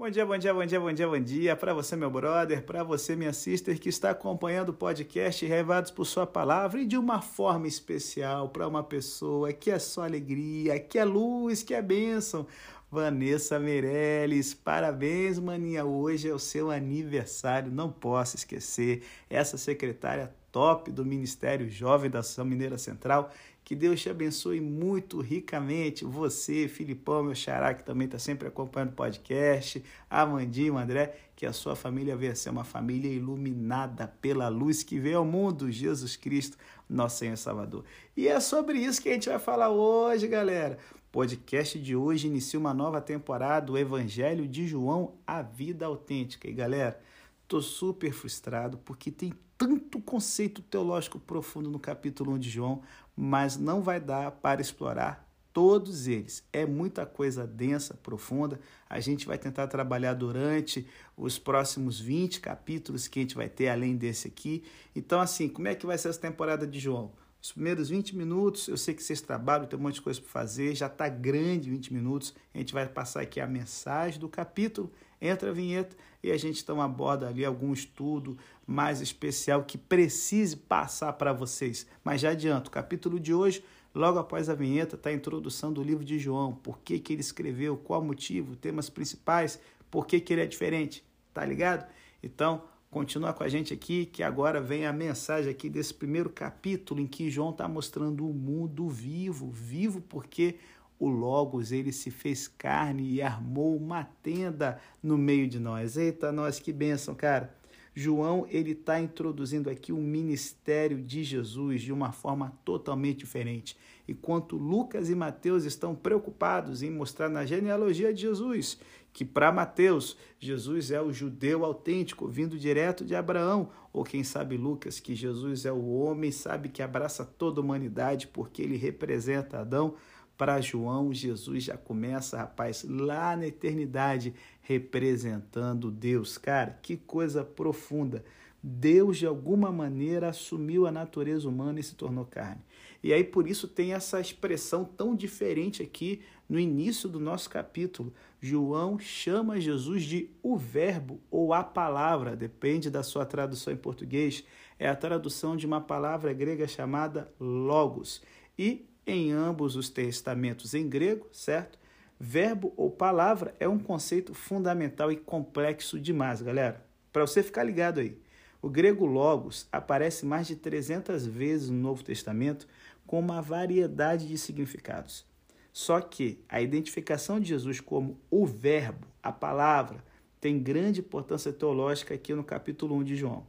Bom dia, bom dia, bom dia, bom dia, bom dia para você, meu brother, para você, minha sister, que está acompanhando o podcast Revados por Sua Palavra e de uma forma especial para uma pessoa que é só alegria, que é luz, que é bênção. Vanessa Meirelles, parabéns, maninha. Hoje é o seu aniversário, não posso esquecer. Essa secretária top do Ministério Jovem da Ação Mineira Central que Deus te abençoe muito ricamente. Você, Filipão, meu xará, que também está sempre acompanhando o podcast, Amandinho, André, que a sua família venha ser uma família iluminada pela luz que veio ao mundo, Jesus Cristo, nosso Senhor Salvador. E é sobre isso que a gente vai falar hoje, galera. O podcast de hoje inicia uma nova temporada, o Evangelho de João, a vida autêntica. E galera, tô super frustrado porque tem tanto conceito teológico profundo no capítulo 1 de João, mas não vai dar para explorar todos eles. É muita coisa densa, profunda. A gente vai tentar trabalhar durante os próximos 20 capítulos que a gente vai ter além desse aqui. Então, assim, como é que vai ser essa temporada de João? Os primeiros 20 minutos, eu sei que vocês trabalham, tem um monte de coisa para fazer, já está grande 20 minutos. A gente vai passar aqui a mensagem do capítulo, entra a vinheta e a gente então aborda ali algum estudo mais especial que precise passar para vocês. Mas já adianto, o capítulo de hoje, logo após a vinheta, está a introdução do livro de João. Por que, que ele escreveu, qual motivo, temas principais, por que, que ele é diferente, tá ligado? Então, Continua com a gente aqui, que agora vem a mensagem aqui desse primeiro capítulo em que João está mostrando o mundo vivo, vivo porque o Logos ele se fez carne e armou uma tenda no meio de nós. Eita, nós que bênção, cara. João ele está introduzindo aqui o ministério de Jesus de uma forma totalmente diferente. Enquanto Lucas e Mateus estão preocupados em mostrar na genealogia de Jesus que para Mateus Jesus é o judeu autêntico vindo direto de Abraão, ou quem sabe Lucas que Jesus é o homem, sabe que abraça toda a humanidade porque ele representa Adão. Para João, Jesus já começa, rapaz, lá na eternidade, representando Deus. Cara, que coisa profunda. Deus, de alguma maneira, assumiu a natureza humana e se tornou carne. E aí, por isso, tem essa expressão tão diferente aqui no início do nosso capítulo. João chama Jesus de o Verbo ou a palavra, depende da sua tradução em português. É a tradução de uma palavra grega chamada logos. E em ambos os testamentos em grego, certo? Verbo ou palavra é um conceito fundamental e complexo demais, galera. Para você ficar ligado aí. O grego logos aparece mais de 300 vezes no Novo Testamento com uma variedade de significados. Só que a identificação de Jesus como o Verbo, a palavra, tem grande importância teológica aqui no capítulo 1 de João.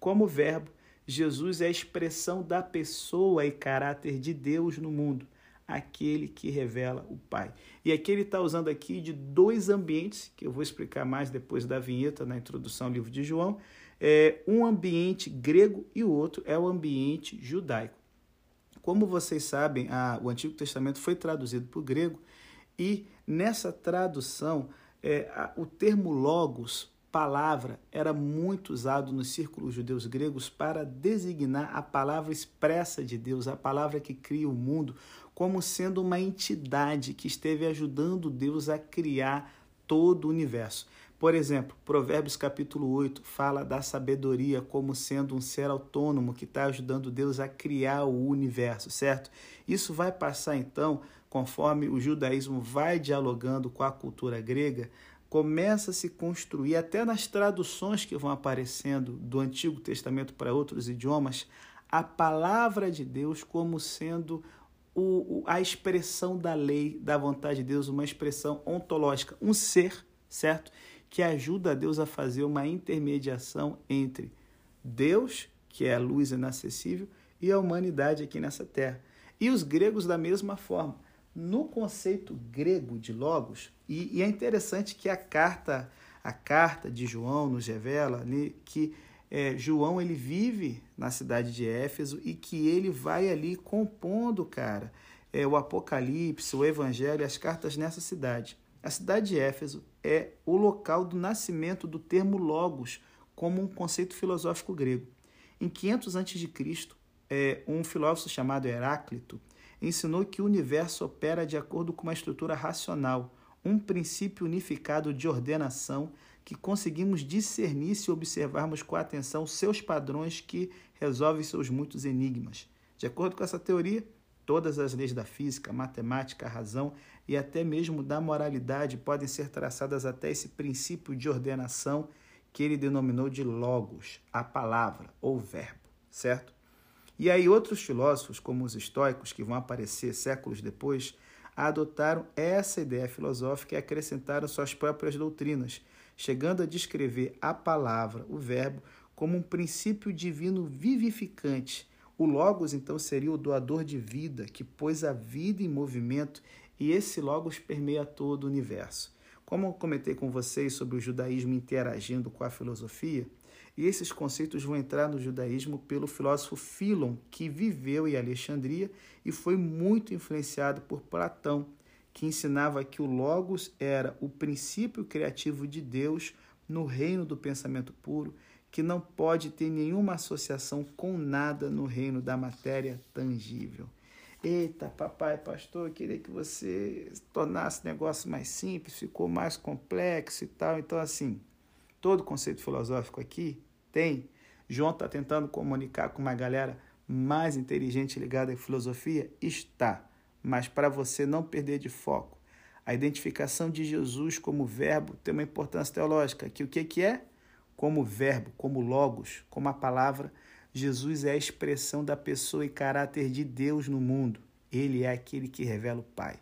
Como Verbo, Jesus é a expressão da pessoa e caráter de Deus no mundo, aquele que revela o Pai. E aqui ele está usando aqui de dois ambientes, que eu vou explicar mais depois da vinheta na introdução ao livro de João. É um ambiente grego e o outro é o ambiente judaico. Como vocês sabem, a, o Antigo Testamento foi traduzido para o grego e nessa tradução é, a, o termo logos palavra era muito usado nos círculos judeus gregos para designar a palavra expressa de Deus, a palavra que cria o mundo, como sendo uma entidade que esteve ajudando Deus a criar todo o universo. Por exemplo, Provérbios capítulo 8 fala da sabedoria como sendo um ser autônomo que está ajudando Deus a criar o universo, certo? Isso vai passar então, conforme o judaísmo vai dialogando com a cultura grega, começa a se construir, até nas traduções que vão aparecendo do Antigo Testamento para outros idiomas, a palavra de Deus como sendo o, a expressão da lei, da vontade de Deus, uma expressão ontológica, um ser, certo? Que ajuda a Deus a fazer uma intermediação entre Deus, que é a luz inacessível, e a humanidade aqui nessa terra. E os gregos da mesma forma. No conceito grego de logos, e, e é interessante que a carta, a carta de João nos revela né, que é, João ele vive na cidade de Éfeso e que ele vai ali compondo, cara, é, o Apocalipse, o Evangelho, as cartas nessa cidade. A cidade de Éfeso é o local do nascimento do termo logos como um conceito filosófico grego. Em 500 a.C., é, um filósofo chamado Heráclito ensinou que o universo opera de acordo com uma estrutura racional, um princípio unificado de ordenação que conseguimos discernir se observarmos com atenção seus padrões que resolvem seus muitos enigmas. De acordo com essa teoria, todas as leis da física, matemática, razão e até mesmo da moralidade podem ser traçadas até esse princípio de ordenação que ele denominou de logos, a palavra ou verbo, certo? E aí outros filósofos, como os estoicos, que vão aparecer séculos depois, adotaram essa ideia filosófica e acrescentaram suas próprias doutrinas, chegando a descrever a palavra, o verbo, como um princípio divino vivificante. O Logos, então, seria o doador de vida, que pôs a vida em movimento, e esse Logos permeia todo o universo. Como eu comentei com vocês sobre o judaísmo interagindo com a filosofia, e esses conceitos vão entrar no judaísmo pelo filósofo Filon, que viveu em Alexandria e foi muito influenciado por Platão, que ensinava que o Logos era o princípio criativo de Deus no reino do pensamento puro, que não pode ter nenhuma associação com nada no reino da matéria tangível. Eita, papai, pastor, eu queria que você tornasse o negócio mais simples, ficou mais complexo e tal. Então, assim, todo conceito filosófico aqui tem. João está tentando comunicar com uma galera mais inteligente ligada à filosofia? Está. Mas para você não perder de foco, a identificação de Jesus como verbo tem uma importância teológica. Que o que, que é? Como verbo, como logos, como a palavra Jesus é a expressão da pessoa e caráter de Deus no mundo. Ele é aquele que revela o Pai.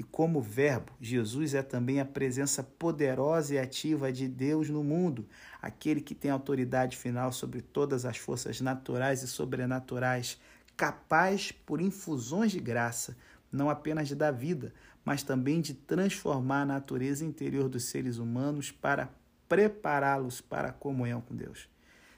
E como Verbo, Jesus é também a presença poderosa e ativa de Deus no mundo, aquele que tem autoridade final sobre todas as forças naturais e sobrenaturais, capaz, por infusões de graça, não apenas de dar vida, mas também de transformar a natureza interior dos seres humanos para prepará-los para a comunhão com Deus.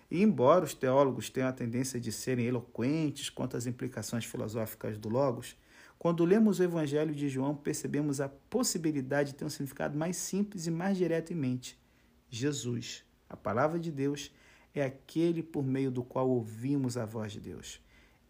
E embora os teólogos tenham a tendência de serem eloquentes quanto às implicações filosóficas do Logos, quando lemos o Evangelho de João, percebemos a possibilidade de ter um significado mais simples e mais direto em mente. Jesus, a palavra de Deus, é aquele por meio do qual ouvimos a voz de Deus.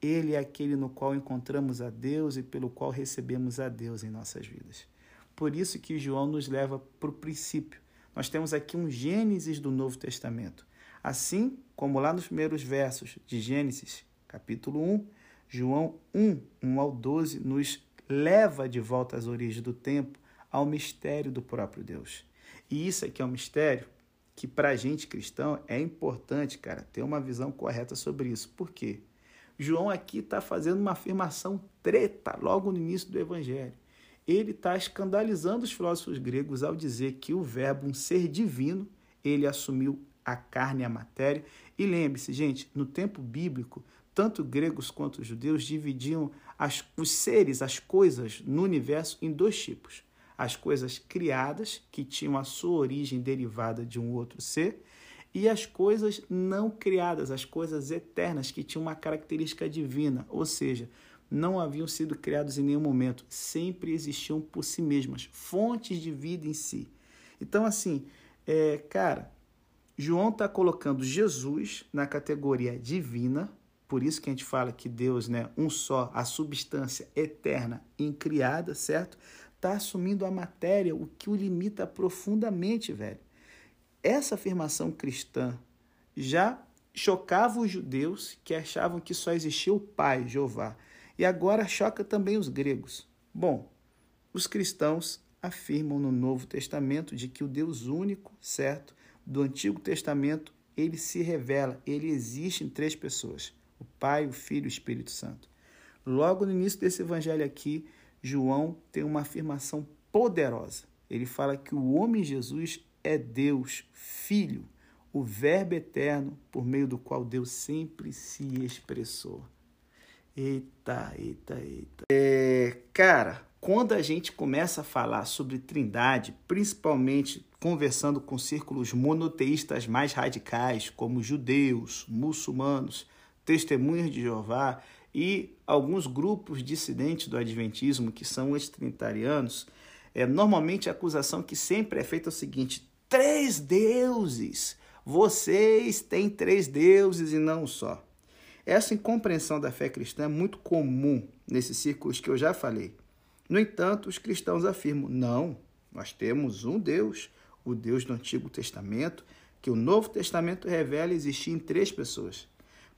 Ele é aquele no qual encontramos a Deus e pelo qual recebemos a Deus em nossas vidas. Por isso que João nos leva para o princípio. Nós temos aqui um Gênesis do Novo Testamento. Assim como lá nos primeiros versos de Gênesis, capítulo 1, João 1, 1 ao 12, nos leva de volta às origens do tempo, ao mistério do próprio Deus. E isso aqui é um mistério que, para a gente cristão, é importante, cara, ter uma visão correta sobre isso. Por quê? João aqui está fazendo uma afirmação treta logo no início do Evangelho. Ele está escandalizando os filósofos gregos ao dizer que o Verbo, um ser divino, ele assumiu a carne e a matéria. E lembre-se, gente, no tempo bíblico, tanto gregos quanto judeus dividiam as, os seres, as coisas no universo em dois tipos. As coisas criadas, que tinham a sua origem derivada de um outro ser, e as coisas não criadas, as coisas eternas, que tinham uma característica divina, ou seja, não haviam sido criados em nenhum momento, sempre existiam por si mesmas, fontes de vida em si. Então, assim, é, cara, João está colocando Jesus na categoria divina, por isso que a gente fala que Deus, né, um só, a substância eterna, incriada, certo? Está assumindo a matéria, o que o limita profundamente, velho. Essa afirmação cristã já chocava os judeus que achavam que só existia o Pai, Jeová, e agora choca também os gregos. Bom, os cristãos afirmam no Novo Testamento de que o Deus único, certo, do Antigo Testamento, ele se revela, ele existe em três pessoas: o Pai, o Filho e o Espírito Santo. Logo no início desse evangelho aqui, João tem uma afirmação poderosa. Ele fala que o homem Jesus é Deus, Filho, o Verbo eterno por meio do qual Deus sempre se expressou. Eita, eita, eita. É, cara, quando a gente começa a falar sobre trindade, principalmente conversando com círculos monoteístas mais radicais, como judeus, muçulmanos, testemunhas de Jeová e alguns grupos dissidentes do Adventismo, que são os trinitarianos, é, normalmente a acusação que sempre é feita é o seguinte: três deuses! Vocês têm três deuses e não só. Essa incompreensão da fé cristã é muito comum nesses círculos que eu já falei. No entanto, os cristãos afirmam: não, Nós temos um Deus, o Deus do Antigo Testamento, que o Novo Testamento revela existir em três pessoas.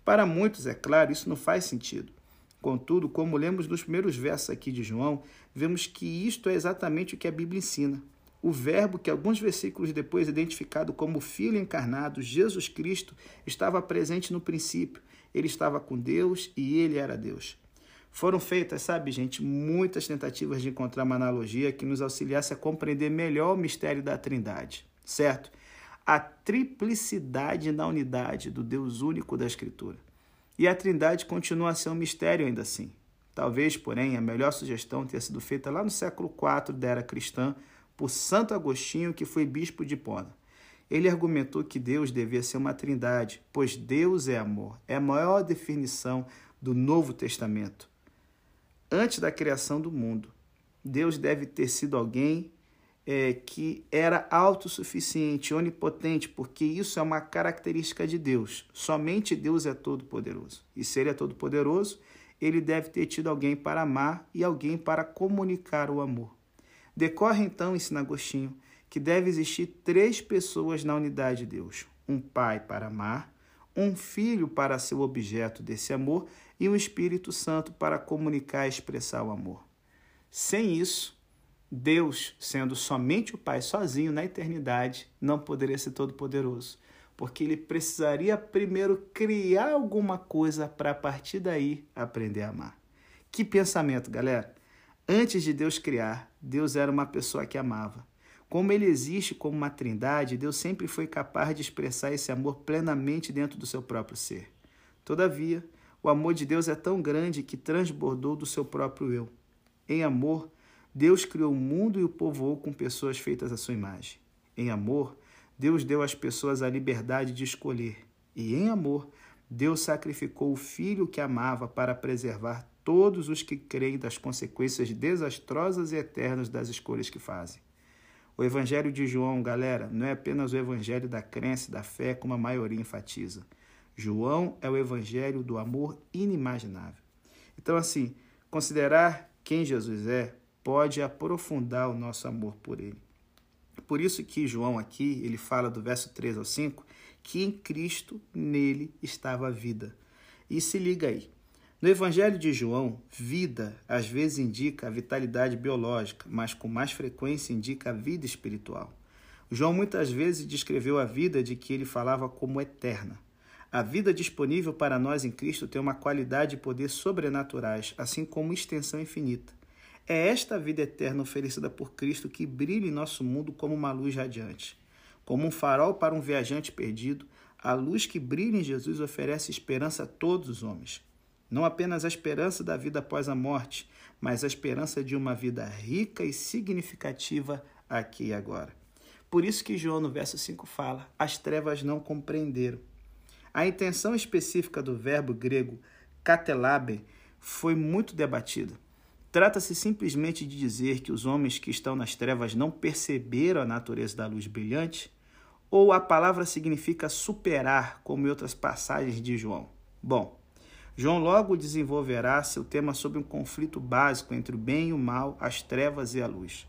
Para muitos, é claro, isso não faz sentido. Contudo, como lemos nos primeiros versos aqui de João, vemos que isto é exatamente o que a Bíblia ensina. O Verbo, que alguns versículos depois é identificado como Filho encarnado, Jesus Cristo, estava presente no princípio. Ele estava com Deus e ele era Deus. Foram feitas, sabe, gente, muitas tentativas de encontrar uma analogia que nos auxiliasse a compreender melhor o mistério da Trindade, certo? A triplicidade na unidade do Deus único da Escritura. E a Trindade continua a ser um mistério ainda assim. Talvez, porém, a melhor sugestão tenha sido feita lá no século IV da era cristã por Santo Agostinho, que foi bispo de Pona. Ele argumentou que Deus devia ser uma trindade, pois Deus é amor. É a maior definição do Novo Testamento antes da criação do mundo. Deus deve ter sido alguém é, que era autossuficiente, onipotente, porque isso é uma característica de Deus. Somente Deus é todo-poderoso. E se Ele é todo-poderoso, ele deve ter tido alguém para amar e alguém para comunicar o amor. Decorre então, ensina Agostinho, que deve existir três pessoas na unidade de Deus: um pai para amar, um filho para ser o objeto desse amor e o Espírito Santo para comunicar e expressar o amor. Sem isso, Deus, sendo somente o Pai sozinho na eternidade, não poderia ser todo-poderoso, porque ele precisaria primeiro criar alguma coisa para a partir daí aprender a amar. Que pensamento, galera! Antes de Deus criar, Deus era uma pessoa que amava. Como ele existe como uma trindade, Deus sempre foi capaz de expressar esse amor plenamente dentro do seu próprio ser. Todavia, o amor de Deus é tão grande que transbordou do seu próprio eu. Em amor, Deus criou o mundo e o povoou com pessoas feitas à sua imagem. Em amor, Deus deu às pessoas a liberdade de escolher. E em amor, Deus sacrificou o filho que amava para preservar todos os que creem das consequências desastrosas e eternas das escolhas que fazem. O Evangelho de João, galera, não é apenas o Evangelho da crença e da fé, como a maioria enfatiza. João é o evangelho do amor inimaginável. Então, assim, considerar quem Jesus é pode aprofundar o nosso amor por ele. Por isso que João aqui, ele fala do verso 3 ao 5, que em Cristo nele estava a vida. E se liga aí. No Evangelho de João, vida às vezes indica a vitalidade biológica, mas com mais frequência indica a vida espiritual. João muitas vezes descreveu a vida de que ele falava como eterna. A vida disponível para nós em Cristo tem uma qualidade e poder sobrenaturais, assim como extensão infinita. É esta vida eterna oferecida por Cristo que brilha em nosso mundo como uma luz radiante. Como um farol para um viajante perdido, a luz que brilha em Jesus oferece esperança a todos os homens. Não apenas a esperança da vida após a morte, mas a esperança de uma vida rica e significativa aqui e agora. Por isso que João no verso 5 fala: as trevas não compreenderam a intenção específica do verbo grego katelabe foi muito debatida. Trata-se simplesmente de dizer que os homens que estão nas trevas não perceberam a natureza da luz brilhante? Ou a palavra significa superar, como em outras passagens de João? Bom, João logo desenvolverá seu tema sobre um conflito básico entre o bem e o mal, as trevas e a luz.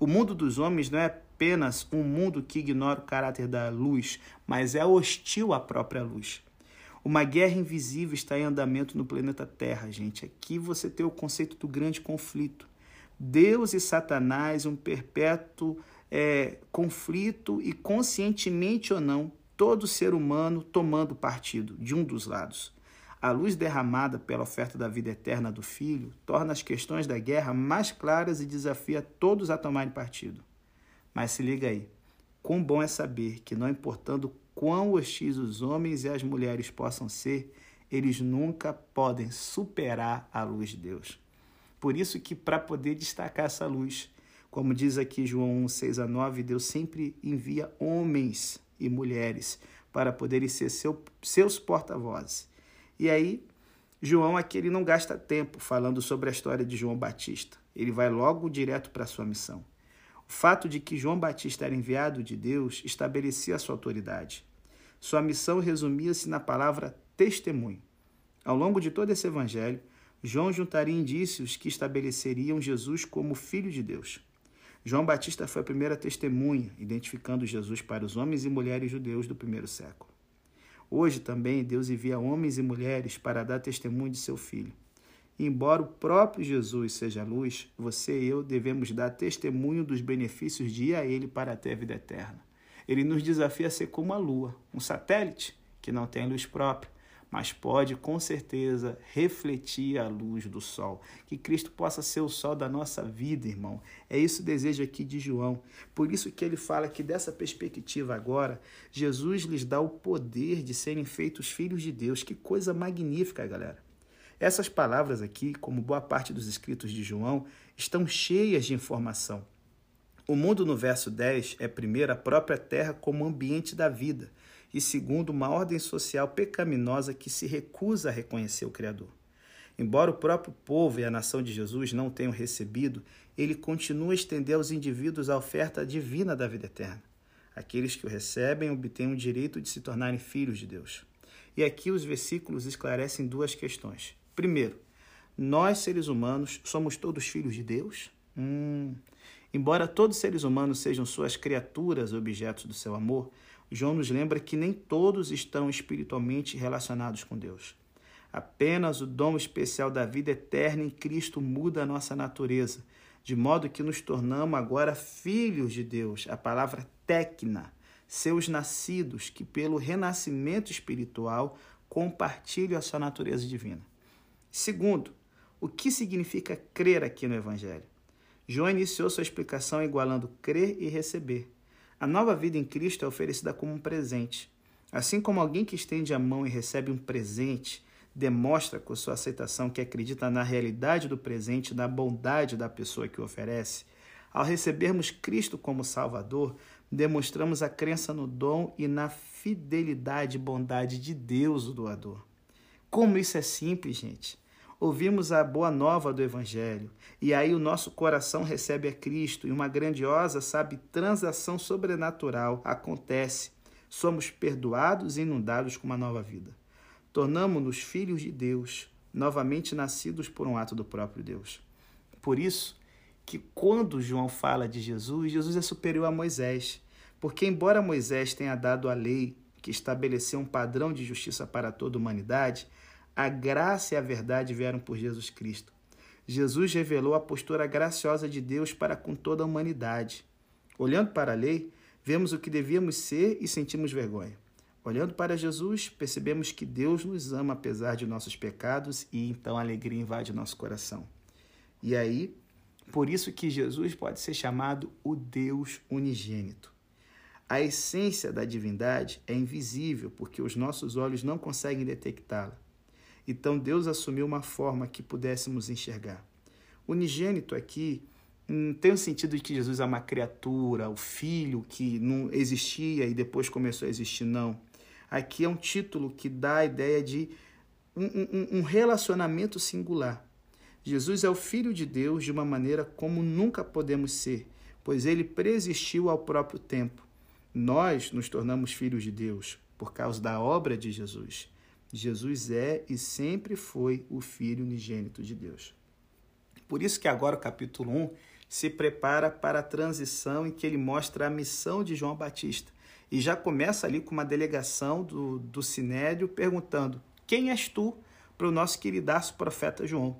O mundo dos homens não é apenas um mundo que ignora o caráter da luz, mas é hostil à própria luz. Uma guerra invisível está em andamento no planeta Terra, gente. Aqui você tem o conceito do grande conflito. Deus e Satanás, um perpétuo é, conflito e, conscientemente ou não, todo ser humano tomando partido de um dos lados. A luz derramada pela oferta da vida eterna do Filho torna as questões da guerra mais claras e desafia todos a tomarem partido. Mas se liga aí. Quão bom é saber que, não importando quão hostis os homens e as mulheres possam ser, eles nunca podem superar a luz de Deus. Por isso que, para poder destacar essa luz, como diz aqui João 1, 6 a 9, Deus sempre envia homens e mulheres para poderem ser seu, seus porta-vozes. E aí, João aqui ele não gasta tempo falando sobre a história de João Batista. Ele vai logo direto para a sua missão. O fato de que João Batista era enviado de Deus estabelecia sua autoridade. Sua missão resumia-se na palavra testemunho. Ao longo de todo esse evangelho, João juntaria indícios que estabeleceriam Jesus como Filho de Deus. João Batista foi a primeira testemunha, identificando Jesus para os homens e mulheres judeus do primeiro século. Hoje também Deus envia homens e mulheres para dar testemunho de seu Filho. Embora o próprio Jesus seja luz, você e eu devemos dar testemunho dos benefícios de ir a Ele para ter a vida eterna. Ele nos desafia a ser como a lua, um satélite que não tem luz própria, mas pode com certeza refletir a luz do sol. Que Cristo possa ser o sol da nossa vida, irmão. É isso o desejo aqui de João. Por isso que ele fala que dessa perspectiva agora, Jesus lhes dá o poder de serem feitos filhos de Deus. Que coisa magnífica, galera. Essas palavras aqui, como boa parte dos escritos de João, estão cheias de informação. O mundo, no verso 10, é, primeiro, a própria terra como ambiente da vida, e, segundo, uma ordem social pecaminosa que se recusa a reconhecer o Criador. Embora o próprio povo e a nação de Jesus não tenham recebido, ele continua a estender aos indivíduos a oferta divina da vida eterna. Aqueles que o recebem obtêm o direito de se tornarem filhos de Deus. E aqui os versículos esclarecem duas questões. Primeiro, nós seres humanos somos todos filhos de Deus? Hum, Embora todos os seres humanos sejam suas criaturas, objetos do seu amor, João nos lembra que nem todos estão espiritualmente relacionados com Deus. Apenas o dom especial da vida eterna em Cristo muda a nossa natureza, de modo que nos tornamos agora filhos de Deus. A palavra tecna, seus nascidos, que pelo renascimento espiritual compartilham a sua natureza divina. Segundo, o que significa crer aqui no Evangelho? João iniciou sua explicação igualando crer e receber. A nova vida em Cristo é oferecida como um presente. Assim como alguém que estende a mão e recebe um presente demonstra com sua aceitação que acredita na realidade do presente na bondade da pessoa que o oferece, ao recebermos Cristo como Salvador, demonstramos a crença no dom e na fidelidade e bondade de Deus, o doador. Como isso é simples, gente ouvimos a boa nova do Evangelho, e aí o nosso coração recebe a Cristo e uma grandiosa, sabe, transação sobrenatural acontece. Somos perdoados e inundados com uma nova vida. Tornamos-nos filhos de Deus, novamente nascidos por um ato do próprio Deus. Por isso que quando João fala de Jesus, Jesus é superior a Moisés, porque embora Moisés tenha dado a lei que estabeleceu um padrão de justiça para toda a humanidade, a graça e a verdade vieram por Jesus Cristo. Jesus revelou a postura graciosa de Deus para com toda a humanidade. Olhando para a lei, vemos o que devíamos ser e sentimos vergonha. Olhando para Jesus, percebemos que Deus nos ama apesar de nossos pecados e então a alegria invade nosso coração. E aí, por isso que Jesus pode ser chamado o Deus unigênito. A essência da divindade é invisível porque os nossos olhos não conseguem detectá-la. Então Deus assumiu uma forma que pudéssemos enxergar. Unigênito aqui não tem o sentido de que Jesus é uma criatura, o filho que não existia e depois começou a existir, não. Aqui é um título que dá a ideia de um, um, um relacionamento singular. Jesus é o Filho de Deus de uma maneira como nunca podemos ser, pois ele preexistiu ao próprio tempo. Nós nos tornamos filhos de Deus por causa da obra de Jesus. Jesus é e sempre foi o Filho unigênito de Deus. Por isso que agora o capítulo 1 se prepara para a transição em que ele mostra a missão de João Batista. E já começa ali com uma delegação do, do Sinédrio perguntando: Quem és tu? para o nosso queridaço profeta João.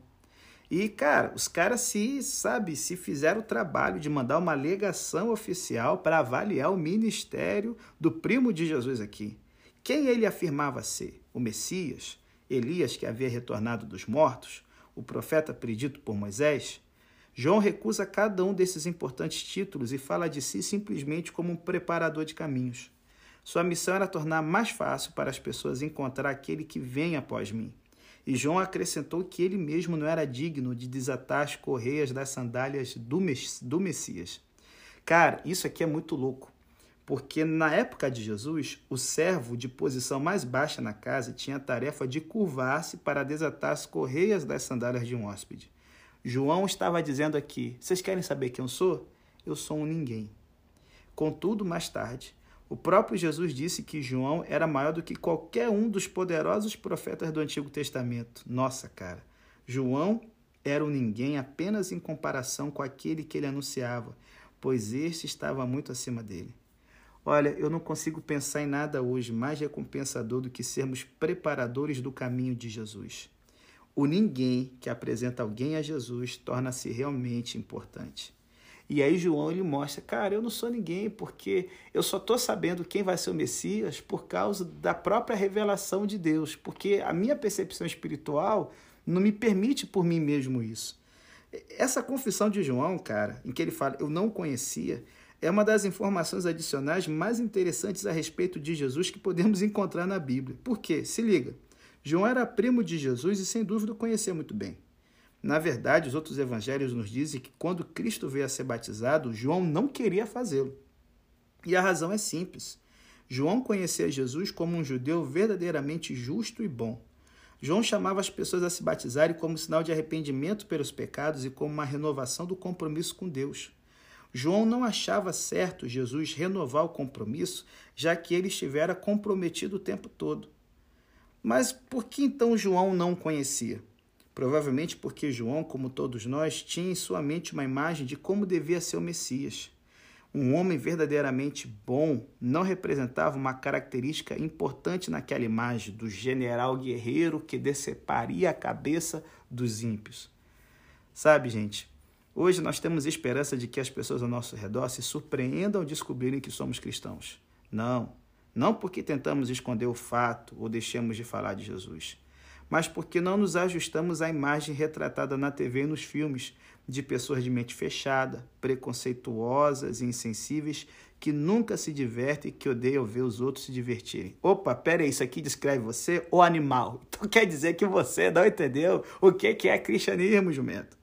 E, cara, os caras se, sabe, se fizeram o trabalho de mandar uma alegação oficial para avaliar o ministério do primo de Jesus aqui. Quem ele afirmava ser? O Messias? Elias, que havia retornado dos mortos? O profeta predito por Moisés? João recusa cada um desses importantes títulos e fala de si simplesmente como um preparador de caminhos. Sua missão era tornar mais fácil para as pessoas encontrar aquele que vem após mim. E João acrescentou que ele mesmo não era digno de desatar as correias das sandálias do, Messias. Cara, isso aqui é muito louco porque na época de Jesus, o servo de posição mais baixa na casa tinha a tarefa de curvar-se para desatar as correias das sandálias de um hóspede. João estava dizendo aqui: Vocês querem saber quem eu sou? Eu sou um ninguém. Contudo, mais tarde, o próprio Jesus disse que João era maior do que qualquer um dos poderosos profetas do Antigo Testamento. Nossa, cara. João era um ninguém apenas em comparação com aquele que ele anunciava pois este estava muito acima dele. Olha, eu não consigo pensar em nada hoje mais recompensador do que sermos preparadores do caminho de Jesus. O ninguém que apresenta alguém a Jesus torna-se realmente importante. E aí João ele mostra, cara, eu não sou ninguém, porque eu só estou sabendo quem vai ser o Messias por causa da própria revelação de Deus, porque a minha percepção espiritual não me permite por mim mesmo isso. Essa confissão de João, cara, em que ele fala, eu não conhecia, é uma das informações adicionais mais interessantes a respeito de Jesus que podemos encontrar na Bíblia. Por quê? Se liga. João era primo de Jesus e sem dúvida conhecia muito bem. Na verdade, os outros evangelhos nos dizem que quando Cristo veio a ser batizado, João não queria fazê-lo. E a razão é simples. João conhecia Jesus como um judeu verdadeiramente justo e bom. João chamava as pessoas a se batizarem como sinal de arrependimento pelos pecados e como uma renovação do compromisso com Deus. João não achava certo Jesus renovar o compromisso, já que ele estivera comprometido o tempo todo. Mas por que então João não o conhecia? Provavelmente porque João, como todos nós, tinha em sua mente uma imagem de como devia ser o Messias. Um homem verdadeiramente bom não representava uma característica importante naquela imagem do general guerreiro que deceparia a cabeça dos ímpios. Sabe, gente, hoje nós temos esperança de que as pessoas ao nosso redor se surpreendam ao descobrirem que somos cristãos. Não, não porque tentamos esconder o fato ou deixemos de falar de Jesus mas porque não nos ajustamos à imagem retratada na TV e nos filmes de pessoas de mente fechada, preconceituosas e insensíveis que nunca se divertem e que odeiam ver os outros se divertirem. Opa, pera aí, isso aqui descreve você, o animal. Então quer dizer que você não entendeu o que é cristianismo, jumento.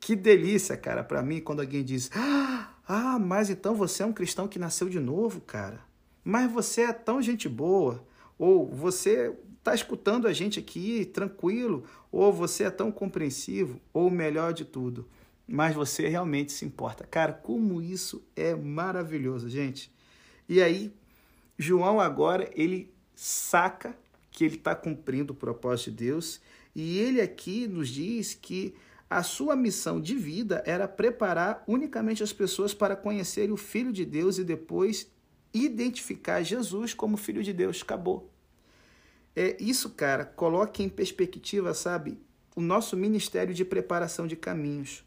Que delícia, cara, para mim quando alguém diz: "Ah, mas então você é um cristão que nasceu de novo, cara. Mas você é tão gente boa." Ou você está escutando a gente aqui tranquilo, ou você é tão compreensivo, ou melhor de tudo, mas você realmente se importa. Cara, como isso é maravilhoso, gente. E aí, João agora ele saca que ele está cumprindo o propósito de Deus e ele aqui nos diz que a sua missão de vida era preparar unicamente as pessoas para conhecerem o Filho de Deus e depois identificar Jesus como Filho de Deus. Acabou. É, isso, cara, coloque em perspectiva, sabe, o nosso ministério de preparação de caminhos.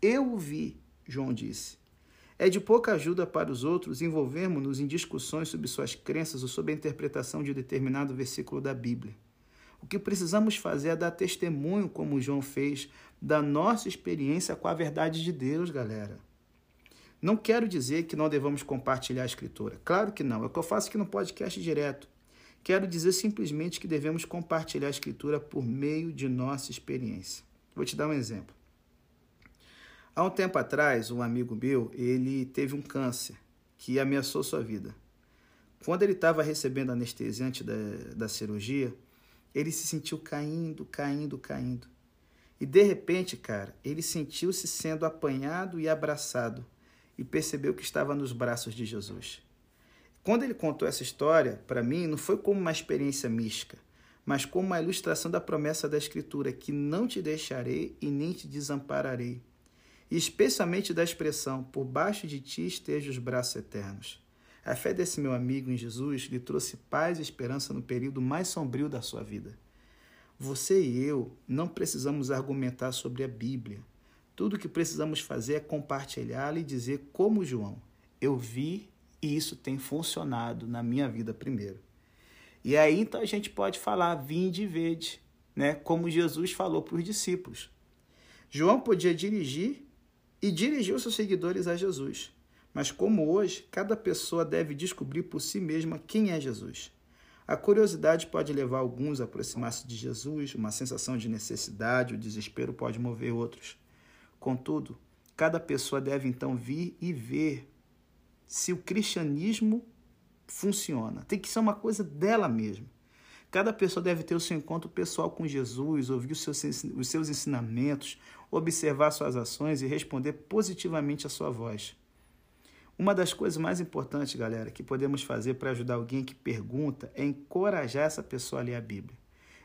Eu o vi, João disse. É de pouca ajuda para os outros envolvermos-nos em discussões sobre suas crenças ou sobre a interpretação de determinado versículo da Bíblia. O que precisamos fazer é dar testemunho, como João fez, da nossa experiência com a verdade de Deus, galera. Não quero dizer que não devamos compartilhar a Escritura. Claro que não. É o que eu faço aqui no podcast direto. Quero dizer simplesmente que devemos compartilhar a Escritura por meio de nossa experiência. Vou te dar um exemplo. Há um tempo atrás, um amigo meu, ele teve um câncer que ameaçou sua vida. Quando ele estava recebendo anestesia antes da, da cirurgia, ele se sentiu caindo, caindo, caindo. E de repente, cara, ele sentiu-se sendo apanhado e abraçado e percebeu que estava nos braços de Jesus. Quando ele contou essa história, para mim, não foi como uma experiência mística, mas como uma ilustração da promessa da Escritura, que não te deixarei e nem te desampararei. E especialmente da expressão, por baixo de ti estejam os braços eternos. A fé desse meu amigo em Jesus lhe trouxe paz e esperança no período mais sombrio da sua vida. Você e eu não precisamos argumentar sobre a Bíblia. Tudo o que precisamos fazer é compartilhá-la e dizer, como João: Eu vi e isso tem funcionado na minha vida primeiro. E aí então a gente pode falar, vinde e vede, né? como Jesus falou para os discípulos. João podia dirigir e dirigiu seus seguidores a Jesus. Mas como hoje, cada pessoa deve descobrir por si mesma quem é Jesus. A curiosidade pode levar alguns a aproximar-se de Jesus, uma sensação de necessidade, o desespero pode mover outros. Contudo, cada pessoa deve então vir e ver se o cristianismo funciona. Tem que ser uma coisa dela mesma. Cada pessoa deve ter o seu encontro pessoal com Jesus, ouvir os seus, os seus ensinamentos, observar suas ações e responder positivamente à sua voz. Uma das coisas mais importantes, galera, que podemos fazer para ajudar alguém que pergunta é encorajar essa pessoa a ler a Bíblia.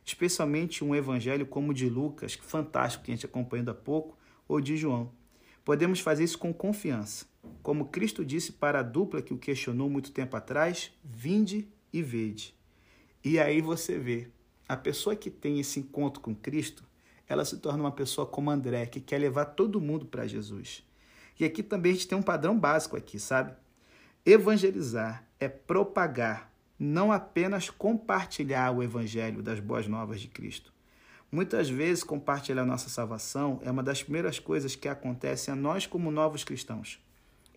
Especialmente um evangelho como o de Lucas, fantástico que a gente acompanhou há pouco, ou de João Podemos fazer isso com confiança. Como Cristo disse para a dupla que o questionou muito tempo atrás: vinde e vede. E aí você vê, a pessoa que tem esse encontro com Cristo, ela se torna uma pessoa como André, que quer levar todo mundo para Jesus. E aqui também a gente tem um padrão básico aqui, sabe? Evangelizar é propagar, não apenas compartilhar o evangelho das boas novas de Cristo. Muitas vezes compartilhar nossa salvação é uma das primeiras coisas que acontecem a nós como novos cristãos.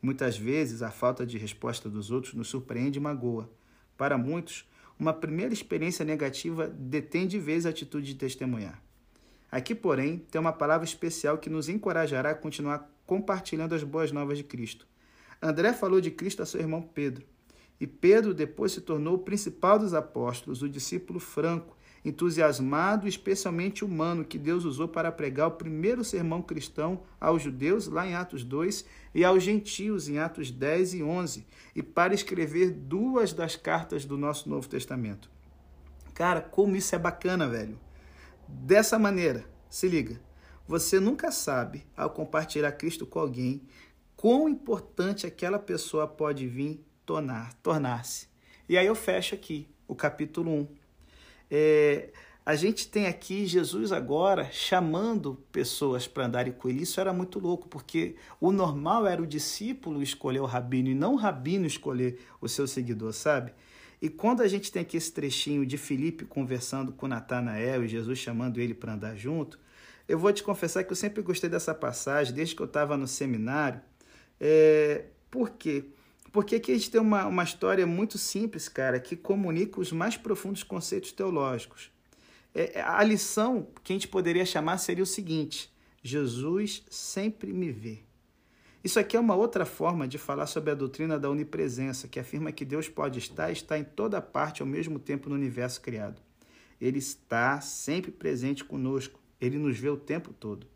Muitas vezes a falta de resposta dos outros nos surpreende e magoa. Para muitos, uma primeira experiência negativa detém de vez a atitude de testemunhar. Aqui, porém, tem uma palavra especial que nos encorajará a continuar compartilhando as boas novas de Cristo. André falou de Cristo a seu irmão Pedro. E Pedro depois se tornou o principal dos apóstolos, o discípulo franco, entusiasmado especialmente humano que Deus usou para pregar o primeiro sermão cristão aos judeus, lá em Atos 2, e aos gentios, em Atos 10 e 11, e para escrever duas das cartas do nosso Novo Testamento. Cara, como isso é bacana, velho. Dessa maneira, se liga, você nunca sabe, ao compartilhar Cristo com alguém, quão importante aquela pessoa pode vir tornar, tornar-se. E aí eu fecho aqui o capítulo 1. É, a gente tem aqui Jesus agora chamando pessoas para andarem com ele. Isso era muito louco, porque o normal era o discípulo escolher o rabino e não o rabino escolher o seu seguidor, sabe? E quando a gente tem aqui esse trechinho de Filipe conversando com Natanael e Jesus chamando ele para andar junto, eu vou te confessar que eu sempre gostei dessa passagem, desde que eu estava no seminário. É, por quê? Porque aqui a gente tem uma, uma história muito simples, cara, que comunica os mais profundos conceitos teológicos. É, é, a lição que a gente poderia chamar seria o seguinte: Jesus sempre me vê. Isso aqui é uma outra forma de falar sobre a doutrina da onipresença, que afirma que Deus pode estar e está em toda parte ao mesmo tempo no universo criado. Ele está sempre presente conosco, ele nos vê o tempo todo.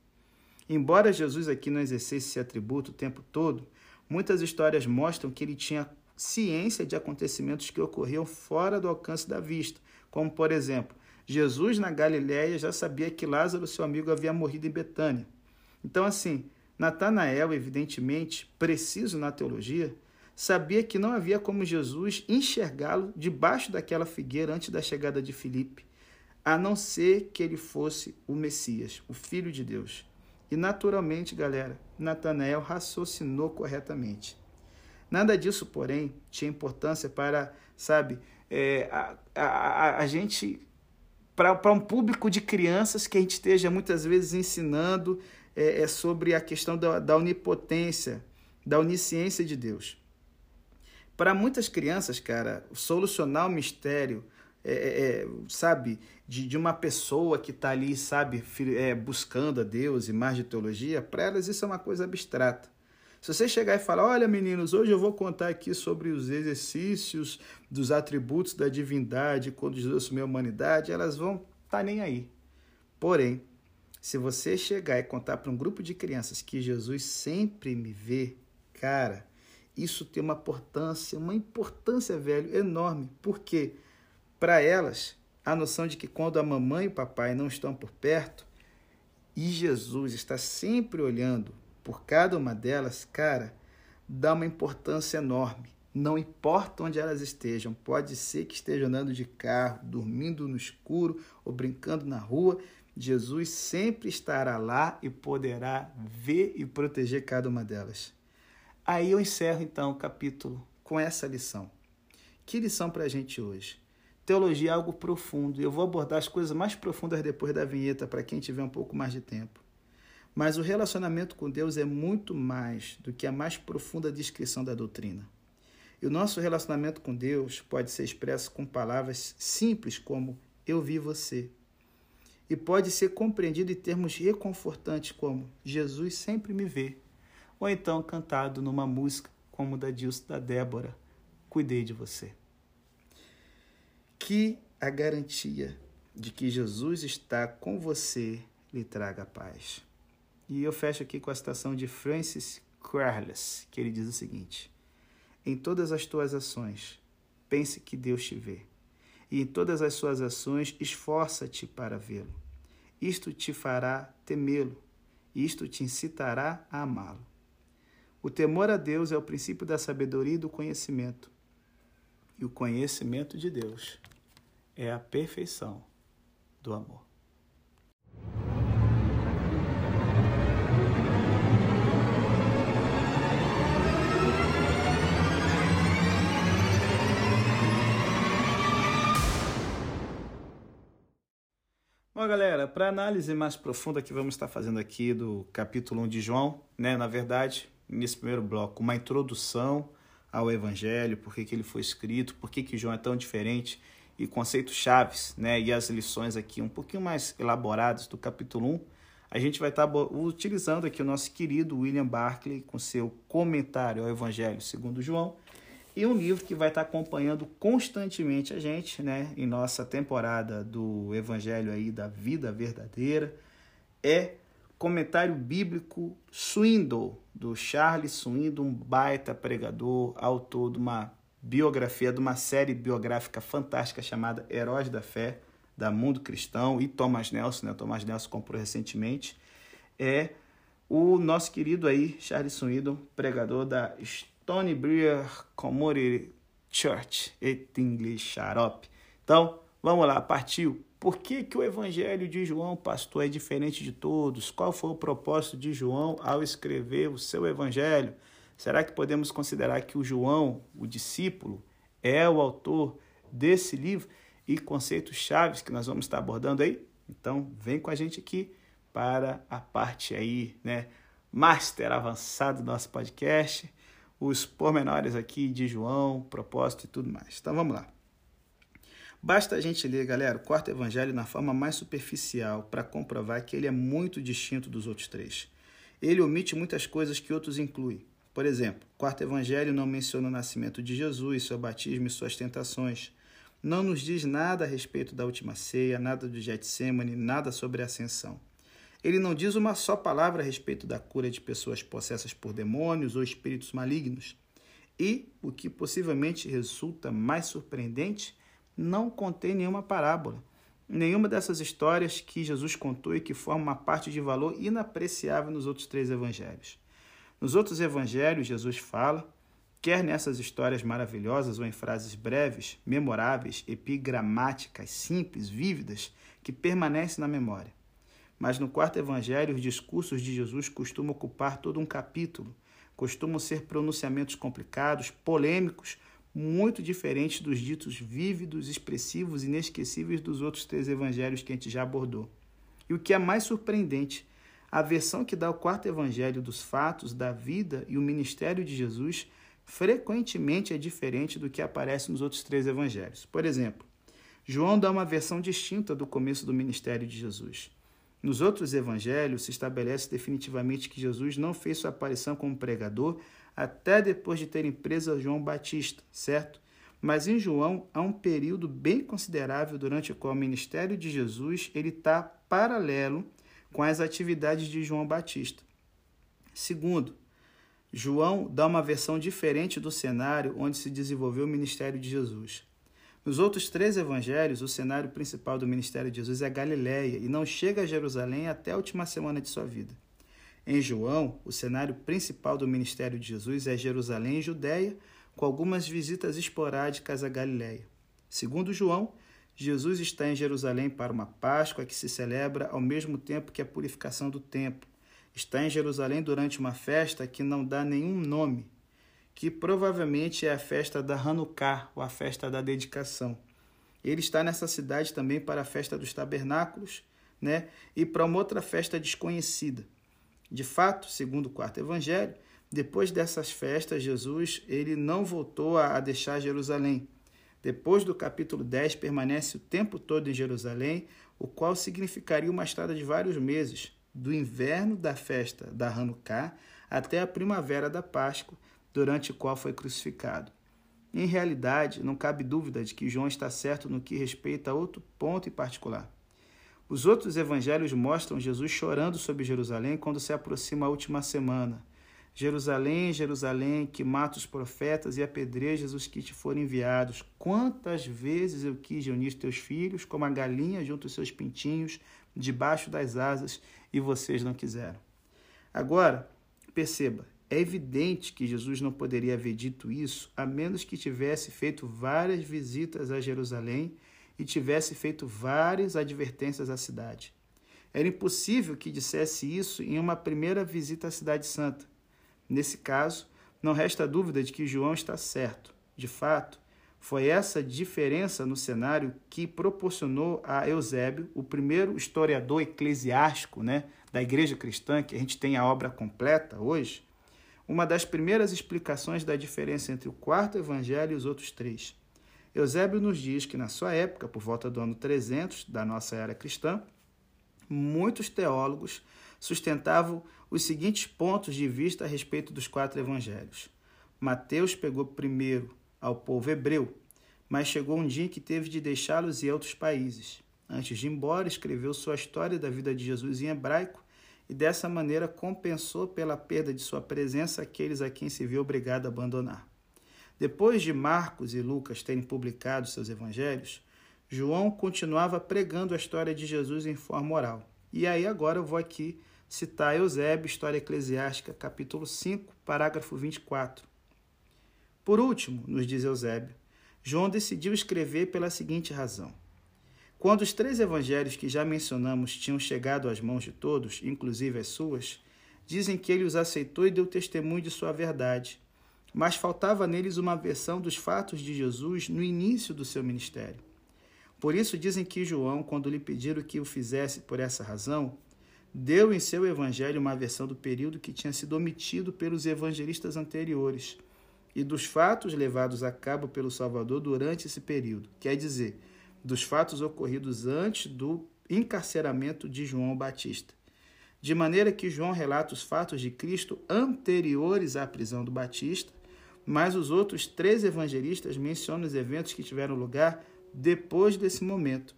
Embora Jesus aqui não exercesse esse atributo o tempo todo, muitas histórias mostram que ele tinha ciência de acontecimentos que ocorriam fora do alcance da vista, como por exemplo, Jesus na Galiléia já sabia que Lázaro, seu amigo, havia morrido em Betânia. Então, assim, Natanael, evidentemente, preciso na teologia, sabia que não havia como Jesus enxergá-lo debaixo daquela figueira antes da chegada de Filipe, a não ser que ele fosse o Messias, o Filho de Deus. E naturalmente, galera, Natanael raciocinou corretamente. Nada disso, porém, tinha importância para, sabe, é, a, a, a gente para um público de crianças que a gente esteja muitas vezes ensinando é, é sobre a questão da, da onipotência, da onisciência de Deus. Para muitas crianças, cara, solucionar o mistério, é, é, é sabe, de, de uma pessoa que está ali, sabe, é, buscando a Deus e mais de teologia, para elas isso é uma coisa abstrata. Se você chegar e falar, olha meninos, hoje eu vou contar aqui sobre os exercícios dos atributos da divindade quando Jesus assumiu a humanidade, elas vão estar tá nem aí. Porém, se você chegar e contar para um grupo de crianças que Jesus sempre me vê, cara, isso tem uma importância, uma importância, velho, enorme. Porque para elas, a noção de que quando a mamãe e o papai não estão por perto e Jesus está sempre olhando por cada uma delas, cara, dá uma importância enorme. Não importa onde elas estejam, pode ser que estejam andando de carro, dormindo no escuro ou brincando na rua, Jesus sempre estará lá e poderá ver e proteger cada uma delas. Aí eu encerro então o capítulo com essa lição. Que lição para a gente hoje? Teologia é algo profundo. Eu vou abordar as coisas mais profundas depois da vinheta para quem tiver um pouco mais de tempo. Mas o relacionamento com Deus é muito mais do que a mais profunda descrição da doutrina. E o nosso relacionamento com Deus pode ser expresso com palavras simples como eu vi você. E pode ser compreendido em termos reconfortantes como Jesus sempre me vê. Ou então cantado numa música como da Dilson da Débora, cuidei de você. Que a garantia de que Jesus está com você lhe traga paz. E eu fecho aqui com a citação de Francis Carles, que ele diz o seguinte: Em todas as tuas ações, pense que Deus te vê, e em todas as suas ações, esforça-te para vê-lo. Isto te fará temê-lo Isto te incitará a amá-lo. O temor a Deus é o princípio da sabedoria e do conhecimento. E o conhecimento de Deus é a perfeição do amor. Bom, galera, para análise mais profunda que vamos estar fazendo aqui do capítulo 1 de João, né, na verdade, nesse primeiro bloco, uma introdução ao Evangelho, por que, que ele foi escrito, por que, que João é tão diferente e conceitos chaves, né, e as lições aqui um pouquinho mais elaboradas do capítulo 1, a gente vai estar utilizando aqui o nosso querido William Barclay com seu comentário ao Evangelho segundo João, e um livro que vai estar acompanhando constantemente a gente, né, em nossa temporada do Evangelho aí da Vida Verdadeira, é Comentário Bíblico Swindle, do Charles Swindle, um baita pregador, autor de uma biografia, de uma série biográfica fantástica chamada Heróis da Fé, da Mundo Cristão, e Thomas Nelson, né, Thomas Nelson comprou recentemente, é o nosso querido aí, Charles Swindle, pregador da História Tony Breer Community Church, et English Xarope. Então, vamos lá, partiu. Por que, que o evangelho de João, pastor, é diferente de todos? Qual foi o propósito de João ao escrever o seu evangelho? Será que podemos considerar que o João, o discípulo, é o autor desse livro e conceitos chaves que nós vamos estar abordando aí? Então, vem com a gente aqui para a parte aí, né, master avançado do nosso podcast os pormenores aqui de João, propósito e tudo mais. Então vamos lá. Basta a gente ler, galera, o quarto evangelho na forma mais superficial para comprovar que ele é muito distinto dos outros três. Ele omite muitas coisas que outros incluem. Por exemplo, o quarto evangelho não menciona o nascimento de Jesus, seu batismo e suas tentações. Não nos diz nada a respeito da última ceia, nada do Getsemane, nada sobre a ascensão. Ele não diz uma só palavra a respeito da cura de pessoas possessas por demônios ou espíritos malignos. E, o que possivelmente resulta mais surpreendente, não contém nenhuma parábola. Nenhuma dessas histórias que Jesus contou e que formam uma parte de valor inapreciável nos outros três evangelhos. Nos outros evangelhos, Jesus fala, quer nessas histórias maravilhosas ou em frases breves, memoráveis, epigramáticas, simples, vívidas, que permanecem na memória. Mas no quarto evangelho, os discursos de Jesus costumam ocupar todo um capítulo, costumam ser pronunciamentos complicados, polêmicos, muito diferentes dos ditos vívidos, expressivos, inesquecíveis dos outros três evangelhos que a gente já abordou. E o que é mais surpreendente, a versão que dá o quarto evangelho dos fatos, da vida e o ministério de Jesus frequentemente é diferente do que aparece nos outros três evangelhos. Por exemplo, João dá uma versão distinta do começo do ministério de Jesus. Nos outros evangelhos se estabelece definitivamente que Jesus não fez sua aparição como pregador até depois de terem preso João Batista, certo? Mas em João há um período bem considerável durante o qual o ministério de Jesus ele está paralelo com as atividades de João Batista. Segundo, João dá uma versão diferente do cenário onde se desenvolveu o ministério de Jesus. Nos outros três evangelhos, o cenário principal do ministério de Jesus é Galiléia e não chega a Jerusalém até a última semana de sua vida. Em João, o cenário principal do ministério de Jesus é Jerusalém e Judéia, com algumas visitas esporádicas a Galiléia. Segundo João, Jesus está em Jerusalém para uma Páscoa que se celebra ao mesmo tempo que a purificação do templo. Está em Jerusalém durante uma festa que não dá nenhum nome, que provavelmente é a festa da Hanukkah, ou a festa da dedicação. Ele está nessa cidade também para a festa dos tabernáculos, né? E para uma outra festa desconhecida. De fato, segundo o quarto evangelho, depois dessas festas, Jesus ele não voltou a deixar Jerusalém. Depois do capítulo 10, permanece o tempo todo em Jerusalém, o qual significaria uma estrada de vários meses, do inverno da festa da Hanukkah até a primavera da Páscoa, durante o qual foi crucificado. Em realidade, não cabe dúvida de que João está certo no que respeita a outro ponto em particular. Os outros evangelhos mostram Jesus chorando sobre Jerusalém quando se aproxima a última semana. Jerusalém, Jerusalém, que mata os profetas e apedrejas os que te foram enviados. Quantas vezes eu quis reunir teus filhos, como a galinha junto aos seus pintinhos, debaixo das asas, e vocês não quiseram. Agora, perceba, é evidente que Jesus não poderia haver dito isso a menos que tivesse feito várias visitas a Jerusalém e tivesse feito várias advertências à cidade. Era impossível que dissesse isso em uma primeira visita à Cidade Santa. Nesse caso, não resta dúvida de que João está certo. De fato, foi essa diferença no cenário que proporcionou a Eusébio, o primeiro historiador eclesiástico né, da igreja cristã, que a gente tem a obra completa hoje, uma das primeiras explicações da diferença entre o quarto evangelho e os outros três. Eusébio nos diz que, na sua época, por volta do ano 300 da nossa era cristã, muitos teólogos sustentavam os seguintes pontos de vista a respeito dos quatro evangelhos. Mateus pegou primeiro ao povo hebreu, mas chegou um dia em que teve de deixá-los em outros países. Antes de ir embora, escreveu sua história da vida de Jesus em hebraico e dessa maneira compensou pela perda de sua presença aqueles a quem se viu obrigado a abandonar. Depois de Marcos e Lucas terem publicado seus evangelhos, João continuava pregando a história de Jesus em forma oral. E aí agora eu vou aqui citar Eusébio, História Eclesiástica, capítulo 5, parágrafo 24. Por último, nos diz Eusébio, João decidiu escrever pela seguinte razão. Quando os três evangelhos que já mencionamos tinham chegado às mãos de todos, inclusive as suas, dizem que ele os aceitou e deu testemunho de sua verdade. Mas faltava neles uma versão dos fatos de Jesus no início do seu ministério. Por isso dizem que João, quando lhe pediram que o fizesse por essa razão, deu em seu evangelho uma versão do período que tinha sido omitido pelos evangelistas anteriores e dos fatos levados a cabo pelo Salvador durante esse período. Quer dizer, dos fatos ocorridos antes do encarceramento de João Batista. De maneira que João relata os fatos de Cristo anteriores à prisão do Batista, mas os outros três evangelistas mencionam os eventos que tiveram lugar depois desse momento.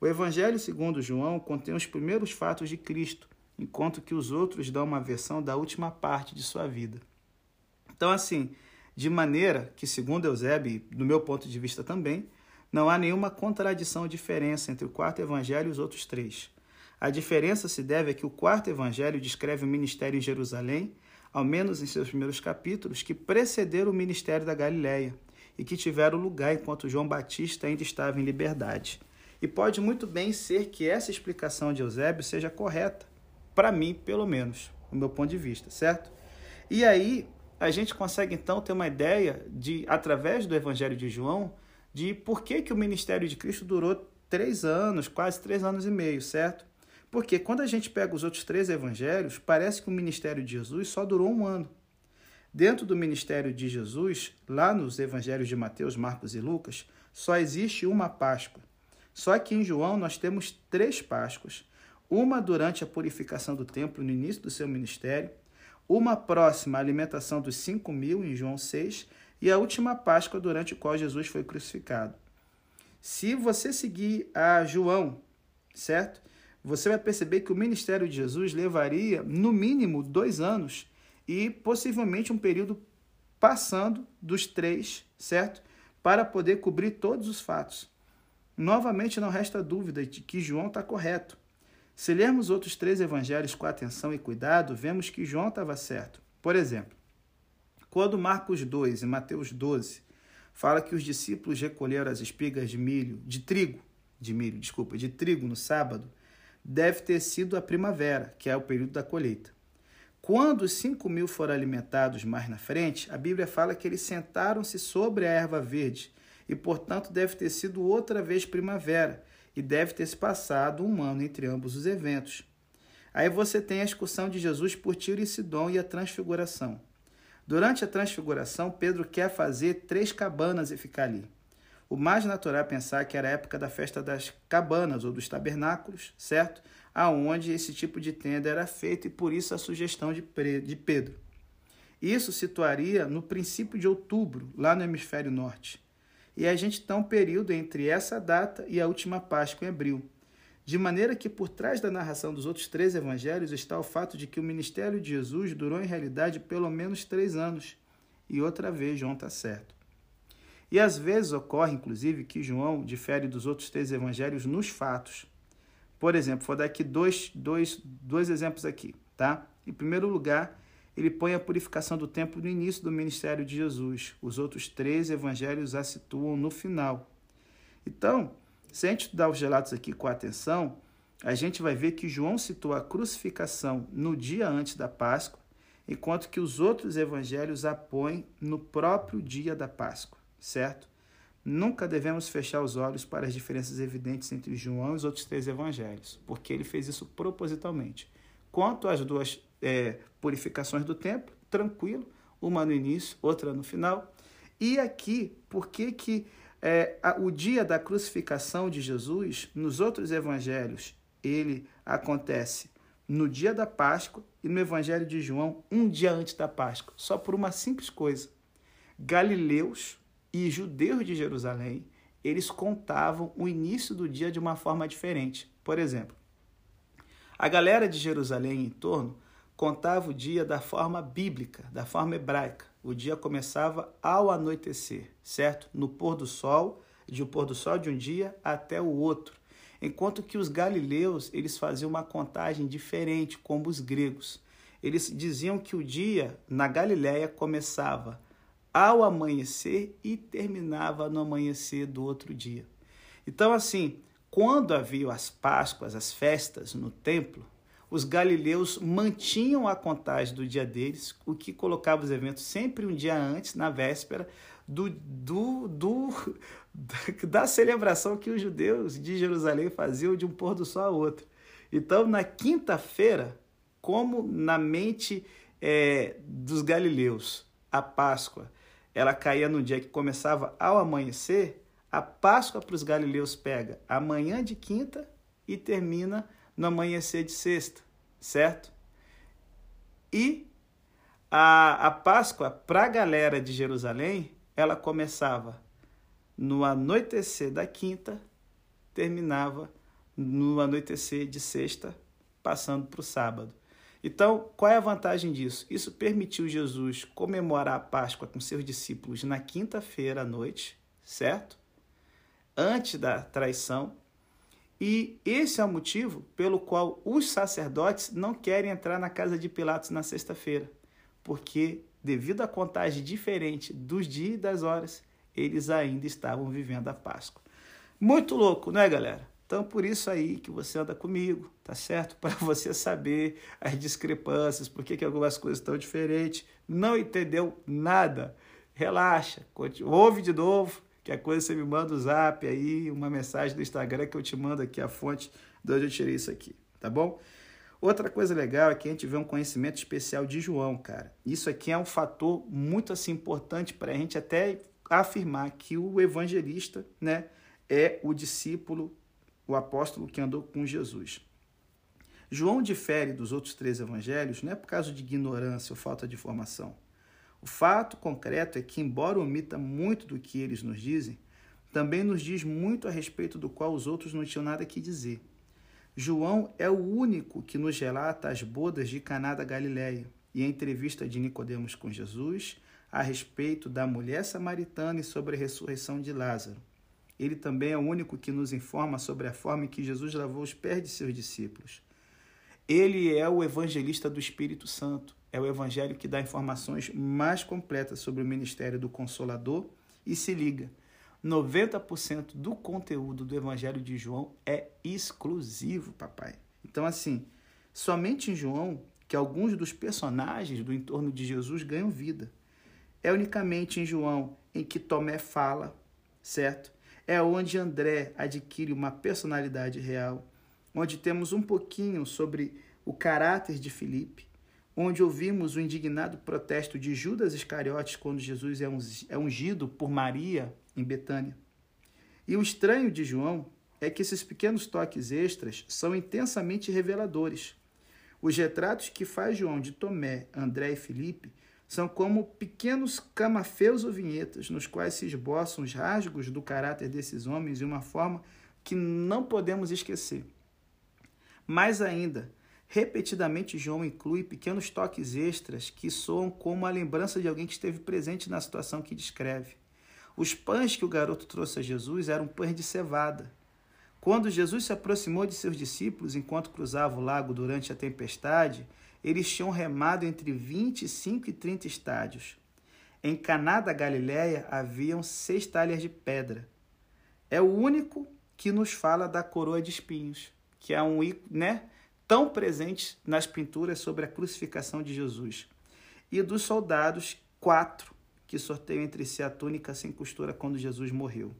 O Evangelho segundo João contém os primeiros fatos de Cristo, enquanto que os outros dão uma versão da última parte de sua vida. Então, assim, de maneira que, segundo Eusébio, e do meu ponto de vista também, não há nenhuma contradição ou diferença entre o quarto evangelho e os outros três. A diferença se deve a que o quarto evangelho descreve o ministério em Jerusalém, ao menos em seus primeiros capítulos, que precederam o ministério da Galiléia e que tiveram lugar enquanto João Batista ainda estava em liberdade. E pode muito bem ser que essa explicação de Eusébio seja correta, para mim, pelo menos, do meu ponto de vista, certo? E aí a gente consegue então ter uma ideia de, através do Evangelho de João, de por que, que o ministério de Cristo durou três anos, quase três anos e meio, certo? Porque quando a gente pega os outros três evangelhos, parece que o ministério de Jesus só durou um ano. Dentro do ministério de Jesus, lá nos evangelhos de Mateus, Marcos e Lucas, só existe uma Páscoa. Só que em João nós temos três Páscoas. Uma durante a purificação do templo no início do seu ministério, uma próxima à alimentação dos cinco mil em João 6 e a última Páscoa durante a qual Jesus foi crucificado. Se você seguir a João, certo? Você vai perceber que o ministério de Jesus levaria no mínimo dois anos e possivelmente um período passando dos três, certo? Para poder cobrir todos os fatos. Novamente, não resta dúvida de que João está correto. Se lermos outros três evangelhos com atenção e cuidado, vemos que João estava certo. Por exemplo, quando Marcos 2 e Mateus 12 fala que os discípulos recolheram as espigas de milho, de trigo, de milho, desculpa, de trigo no sábado, deve ter sido a primavera, que é o período da colheita. Quando os cinco mil foram alimentados mais na frente, a Bíblia fala que eles sentaram-se sobre a erva verde, e portanto deve ter sido outra vez primavera, e deve ter se passado um ano entre ambos os eventos. Aí você tem a excursão de Jesus por Tiro e Sidom e a transfiguração. Durante a transfiguração, Pedro quer fazer três cabanas e ficar ali. O mais natural é pensar que era a época da festa das cabanas ou dos tabernáculos, certo? Aonde esse tipo de tenda era feito e por isso a sugestão de Pedro. Isso situaria no princípio de outubro, lá no hemisfério norte. E a gente está um período entre essa data e a última Páscoa em abril. De maneira que por trás da narração dos outros três evangelhos está o fato de que o ministério de Jesus durou em realidade pelo menos três anos. E outra vez, João está certo. E às vezes ocorre, inclusive, que João difere dos outros três evangelhos nos fatos. Por exemplo, vou dar aqui dois, dois, dois exemplos aqui, tá? Em primeiro lugar, ele põe a purificação do templo no início do ministério de Jesus. Os outros três evangelhos a situam no final. Então, se a gente estudar os relatos aqui com atenção, a gente vai ver que João citou a crucificação no dia antes da Páscoa, enquanto que os outros evangelhos a põem no próprio dia da Páscoa, certo? Nunca devemos fechar os olhos para as diferenças evidentes entre João e os outros três evangelhos, porque ele fez isso propositalmente. Quanto às duas é, purificações do templo, tranquilo, uma no início, outra no final. E aqui, por que, que é, o dia da crucificação de Jesus, nos outros evangelhos, ele acontece no dia da Páscoa e no evangelho de João, um dia antes da Páscoa, só por uma simples coisa. Galileus e judeus de Jerusalém, eles contavam o início do dia de uma forma diferente. Por exemplo, a galera de Jerusalém em torno contava o dia da forma bíblica, da forma hebraica. O dia começava ao anoitecer, certo? No pôr do sol, de o pôr do sol de um dia até o outro. Enquanto que os galileus, eles faziam uma contagem diferente, como os gregos. Eles diziam que o dia na Galiléia começava ao amanhecer e terminava no amanhecer do outro dia. Então, assim, quando havia as Páscoas, as festas no templo, os galileus mantinham a contagem do dia deles, o que colocava os eventos sempre um dia antes, na véspera, do, do, do, da celebração que os judeus de Jerusalém faziam de um pôr do sol a outro. Então, na quinta-feira, como na mente é, dos galileus, a Páscoa ela caía no dia que começava ao amanhecer, a Páscoa para os galileus pega amanhã de quinta e termina no amanhecer de sexta, certo? E a, a Páscoa para a galera de Jerusalém, ela começava no anoitecer da quinta, terminava no anoitecer de sexta, passando para o sábado. Então, qual é a vantagem disso? Isso permitiu Jesus comemorar a Páscoa com seus discípulos na quinta-feira à noite, certo? Antes da traição. E esse é o motivo pelo qual os sacerdotes não querem entrar na casa de Pilatos na sexta-feira, porque, devido à contagem diferente dos dias e das horas, eles ainda estavam vivendo a Páscoa. Muito louco, não é, galera? Então, por isso aí que você anda comigo, tá certo? Para você saber as discrepâncias, por que, algumas coisas estão diferentes. Não entendeu nada? Relaxa, ouve de novo, que a coisa você me manda o um zap aí, uma mensagem do Instagram que eu te mando aqui a fonte de onde eu tirei isso aqui, tá bom? Outra coisa legal é que a gente vê um conhecimento especial de João, cara. Isso aqui é um fator muito assim importante para a gente até afirmar que o evangelista, né, é o discípulo o apóstolo que andou com Jesus. João difere dos outros três evangelhos não é por causa de ignorância ou falta de informação. O fato concreto é que, embora omita muito do que eles nos dizem, também nos diz muito a respeito do qual os outros não tinham nada que dizer. João é o único que nos relata as bodas de Caná da Galileia e a entrevista de Nicodemos com Jesus a respeito da mulher samaritana e sobre a ressurreição de Lázaro. Ele também é o único que nos informa sobre a forma em que Jesus lavou os pés de seus discípulos. Ele é o evangelista do Espírito Santo. É o evangelho que dá informações mais completas sobre o ministério do Consolador. E se liga, 90% do conteúdo do evangelho de João é exclusivo, papai. Então, assim, somente em João que alguns dos personagens do entorno de Jesus ganham vida. É unicamente em João em que Tomé fala, certo? É onde André adquire uma personalidade real, onde temos um pouquinho sobre o caráter de Filipe, onde ouvimos o indignado protesto de Judas Iscariotes quando Jesus é, é ungido por Maria em Betânia. E o estranho de João é que esses pequenos toques extras são intensamente reveladores. Os retratos que faz João de Tomé, André e Filipe são como pequenos camafeus ou vinhetas, nos quais se esboçam os rasgos do caráter desses homens de uma forma que não podemos esquecer. Mais ainda, repetidamente João inclui pequenos toques extras que soam como a lembrança de alguém que esteve presente na situação que descreve. Os pães que o garoto trouxe a Jesus eram pães de cevada. Quando Jesus se aproximou de seus discípulos enquanto cruzava o lago durante a tempestade, eles tinham remado entre 25 e 30 estádios. Em Caná da Galiléia haviam seis talhas de pedra. É o único que nos fala da coroa de espinhos, que é um né, tão presente nas pinturas sobre a crucificação de Jesus. E dos soldados, quatro que sorteiam entre si a túnica sem costura quando Jesus morreu.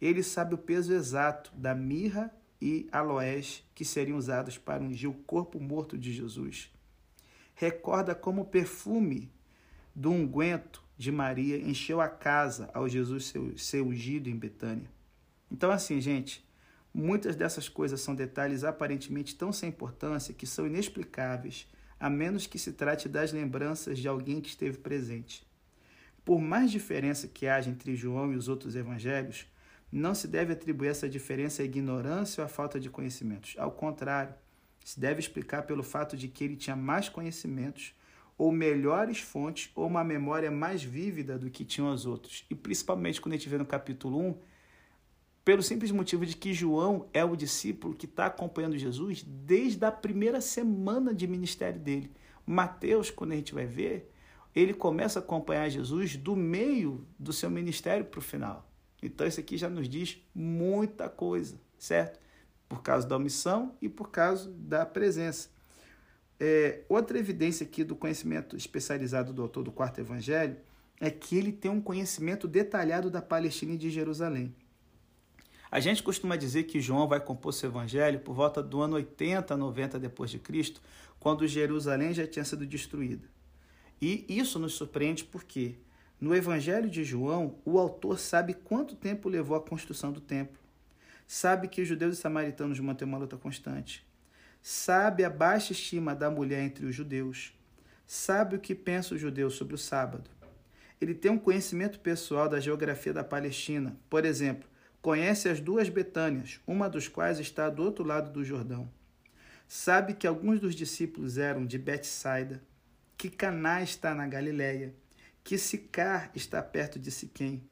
Ele sabe o peso exato da mirra e aloés que seriam usados para ungir o corpo morto de Jesus. Recorda como o perfume do unguento de Maria encheu a casa ao Jesus ser, ser ungido em Betânia. Então, assim, gente, muitas dessas coisas são detalhes aparentemente tão sem importância que são inexplicáveis, a menos que se trate das lembranças de alguém que esteve presente. Por mais diferença que haja entre João e os outros evangelhos, não se deve atribuir essa diferença à ignorância ou à falta de conhecimentos. Ao contrário, se deve explicar pelo fato de que ele tinha mais conhecimentos, ou melhores fontes, ou uma memória mais vívida do que tinham os outros. E principalmente quando a gente vê no capítulo 1, pelo simples motivo de que João é o discípulo que está acompanhando Jesus desde a primeira semana de ministério dele. Mateus, quando a gente vai ver, ele começa a acompanhar Jesus do meio do seu ministério para o final. Então, isso aqui já nos diz muita coisa, certo? Por causa da omissão e por causa da presença. É, outra evidência aqui do conhecimento especializado do autor do quarto evangelho é que ele tem um conhecimento detalhado da Palestina e de Jerusalém. A gente costuma dizer que João vai compor seu evangelho por volta do ano 80, 90 depois de Cristo, quando Jerusalém já tinha sido destruída. E isso nos surpreende porque no Evangelho de João, o autor sabe quanto tempo levou a construção do templo. Sabe que os judeus e samaritanos mantêm uma luta constante. Sabe a baixa estima da mulher entre os judeus. Sabe o que pensa o judeu sobre o sábado. Ele tem um conhecimento pessoal da geografia da Palestina. Por exemplo, conhece as duas Betânias, uma dos quais está do outro lado do Jordão. Sabe que alguns dos discípulos eram de Betsaida, que Caná está na Galiléia que Sicar está perto de Siquém.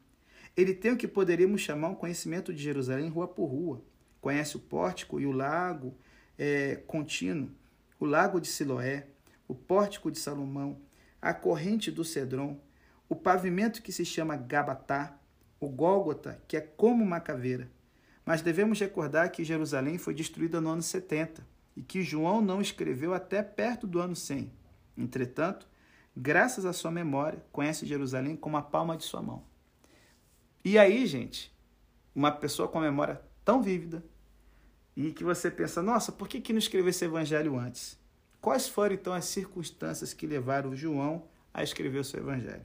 Ele tem o que poderíamos chamar um conhecimento de Jerusalém rua por rua. Conhece o pórtico e o lago é, contínuo, o lago de Siloé, o pórtico de Salomão, a corrente do Cedron, o pavimento que se chama Gabatá, o Gólgota, que é como uma caveira. Mas devemos recordar que Jerusalém foi destruída no ano 70 e que João não escreveu até perto do ano 100. Entretanto, graças à sua memória, conhece Jerusalém como a palma de sua mão. E aí, gente, uma pessoa com a memória tão vívida e que você pensa, nossa, por que, que não escreveu esse evangelho antes? Quais foram então as circunstâncias que levaram João a escrever o seu evangelho?